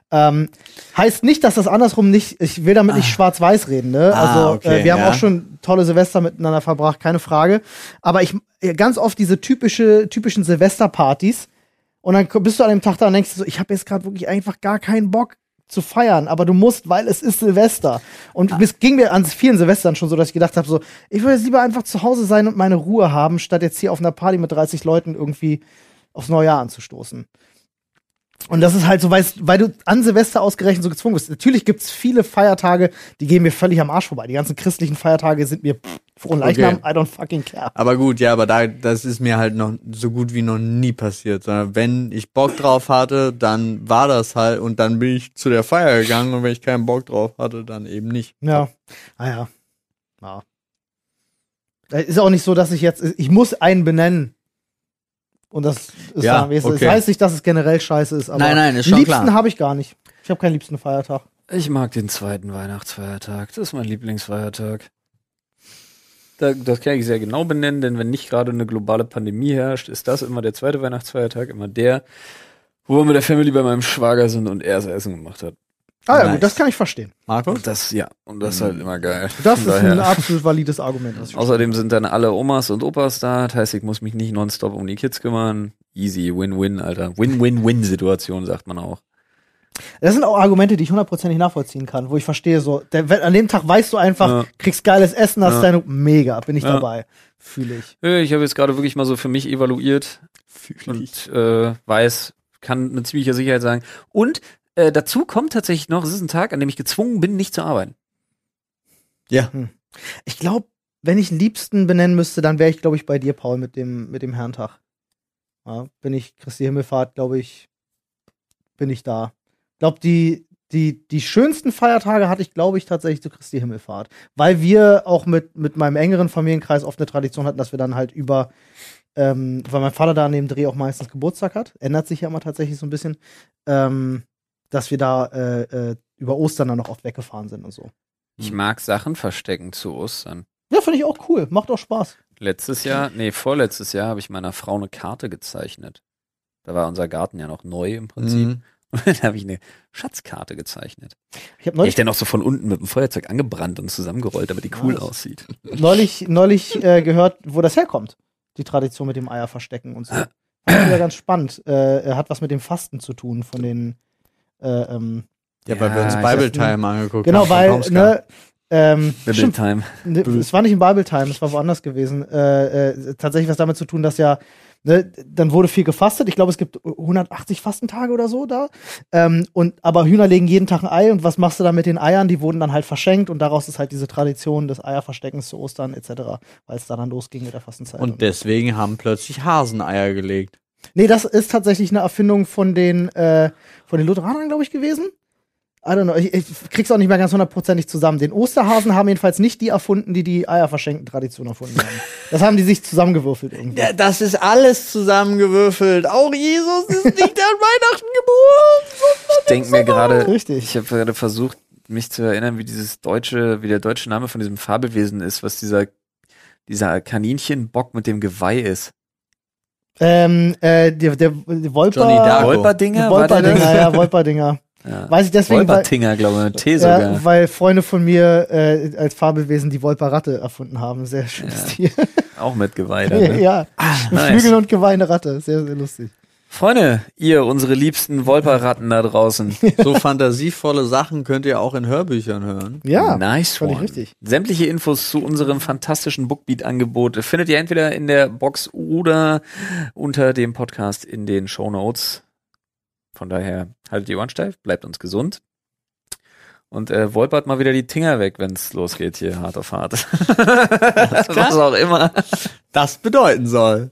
Ähm, heißt nicht, dass das andersrum nicht, ich will damit nicht schwarz-weiß reden, ne? Ah, also okay, äh, wir haben ja. auch schon tolle Silvester miteinander verbracht, keine Frage. Aber ich äh, ganz oft diese typische, typischen Silvesterpartys und dann bist du an dem Tag da und denkst so, ich habe jetzt gerade wirklich einfach gar keinen Bock zu feiern, aber du musst, weil es ist Silvester. Und es ging mir an vielen Silvestern schon so, dass ich gedacht habe, so, ich würde jetzt lieber einfach zu Hause sein und meine Ruhe haben, statt jetzt hier auf einer Party mit 30 Leuten irgendwie aufs neue Jahr anzustoßen. Und das ist halt so, weil, du an Silvester ausgerechnet so gezwungen bist. Natürlich gibt's viele Feiertage, die gehen mir völlig am Arsch vorbei. Die ganzen christlichen Feiertage sind mir pff, frohen Leichnam, I don't fucking care. Aber gut, ja, aber da, das ist mir halt noch so gut wie noch nie passiert. Sondern wenn ich Bock drauf hatte, dann war das halt und dann bin ich zu der Feier gegangen und wenn ich keinen Bock drauf hatte, dann eben nicht. Ja. Ah ja. ja. Es Ist auch nicht so, dass ich jetzt, ich muss einen benennen. Und das ist Ja, es okay. das heißt nicht, dass es generell scheiße ist, aber Nein, nein, ist schon liebsten habe ich gar nicht. Ich habe keinen liebsten Feiertag. Ich mag den zweiten Weihnachtsfeiertag. Das ist mein Lieblingsfeiertag. Da, das kann ich sehr genau benennen, denn wenn nicht gerade eine globale Pandemie herrscht, ist das immer der zweite Weihnachtsfeiertag, immer der, wo wir mit der Family bei meinem Schwager sind und er das Essen gemacht hat. Ah ja, Nice. gut, das kann ich verstehen. Markus? Und das, ja, und das ist halt immer geil. Das Von ist daher- ein absolut valides Argument. Ich Außerdem sind dann alle Omas und Opas da. Das heißt, ich muss mich nicht nonstop um die Kids kümmern. Easy, Win-Win, Alter. Win-Win-Win-Situation, sagt man auch. Das sind auch Argumente, die ich hundertprozentig nachvollziehen kann, wo ich verstehe, so, der, wenn- an dem Tag weißt du einfach, Ja. kriegst geiles Essen, hast Ja. deine, mega, bin ich Ja. dabei. Fühle ich. Ich habe jetzt gerade wirklich mal so für mich evaluiert und äh, weiß, kann mit ziemlicher Sicherheit sagen. Und äh, dazu kommt tatsächlich noch, es ist ein Tag, an dem ich gezwungen bin, nicht zu arbeiten. Ja. Ich glaube, wenn ich einen Liebsten benennen müsste, dann wäre ich, glaube ich, bei dir, Paul, mit dem, mit dem Herrentag. Ja, bin ich Christi Himmelfahrt, glaube ich, bin ich da. glaube, die, die, die schönsten Feiertage hatte ich, glaube ich, tatsächlich zu Christi Himmelfahrt. Weil wir auch mit, mit meinem engeren Familienkreis oft eine Tradition hatten, dass wir dann halt über, ähm, weil mein Vater da an dem Dreh auch meistens Geburtstag hat, ändert sich ja immer tatsächlich so ein bisschen, ähm, dass wir da äh, äh, über Ostern dann noch oft weggefahren sind und so. Ich mag Sachen verstecken zu Ostern. Ja, finde ich auch cool. Macht auch Spaß. Letztes Jahr, nee, vorletztes Jahr habe ich meiner Frau eine Karte gezeichnet. Da war unser Garten ja noch neu im Prinzip. Mhm. Und dann habe ich eine Schatzkarte gezeichnet. Ich habe neulich ich dann noch so von unten mit dem Feuerzeug angebrannt und zusammengerollt, damit die cool aussieht. neulich, neulich äh, gehört, wo das herkommt. Die Tradition mit dem Eier verstecken und so. Fand ich wieder ganz spannend. Äh, er hat was mit dem Fasten zu tun von den äh, ähm, Ja, weil wir uns Bible Time angeguckt Genau, haben. von weil, ne, ähm, stimmt, Time. ne, es war nicht im Bible Time, es war woanders gewesen. Äh, äh, tatsächlich was damit zu tun, dass ja, ne, dann wurde viel gefastet. Ich glaube, es gibt 180 Fastentage oder so da. Ähm, und aber Hühner legen jeden Tag ein Ei und was machst du dann mit den Eiern? Die wurden dann halt verschenkt und daraus ist halt diese Tradition des Eierversteckens zu Ostern etc., weil es da dann losging mit der Fastenzeit. Und deswegen haben plötzlich Haseneier gelegt. Nee, das ist tatsächlich eine Erfindung von den, äh, von den Lutheranern, glaube ich, gewesen. I don't know. Ich, ich krieg's auch nicht mehr ganz hundertprozentig zusammen. Den Osterhasen haben jedenfalls nicht die erfunden, die die Eierverschenken-Tradition erfunden haben. Das haben die sich zusammengewürfelt irgendwie. Ja, das ist alles zusammengewürfelt. Auch Jesus ist nicht an Weihnachten geboren. Ich denke mir gerade, Richtig. ich habe gerade versucht, mich zu erinnern, wie dieses deutsche, wie der deutsche Name von diesem Fabelwesen ist, was dieser, dieser Kaninchenbock mit dem Geweih ist. Ähm, äh, der, der, der Wolper. Wolperdinger? Wolperdinger, ja, Wolperdinger. Ja. Weiß ich deswegen, weil, Wolpertinger, glaube ich, T sogar. ja, weil Freunde von mir äh, als Fabelwesen die Wolperratte erfunden haben. Sehr schönes Ja. Tier. Auch mit Geweih. dann, Ne? ja, mit nice. Flügeln und Geweih eine Ratte. Sehr, sehr lustig. Freunde, ihr, unsere liebsten Wolperratten da draußen. So fantasievolle Sachen könnt ihr auch in Hörbüchern hören. Ja, nice völlig one. richtig. Sämtliche Infos zu unserem fantastischen Bookbeat-Angebot findet ihr entweder in der Box oder unter dem Podcast in den Show Notes. Von daher haltet die Ohren steif, bleibt uns gesund. Und äh, wolpert mal wieder die Tinger weg, wenn's losgeht hier, hart auf hart. Was auch immer. Das bedeuten soll.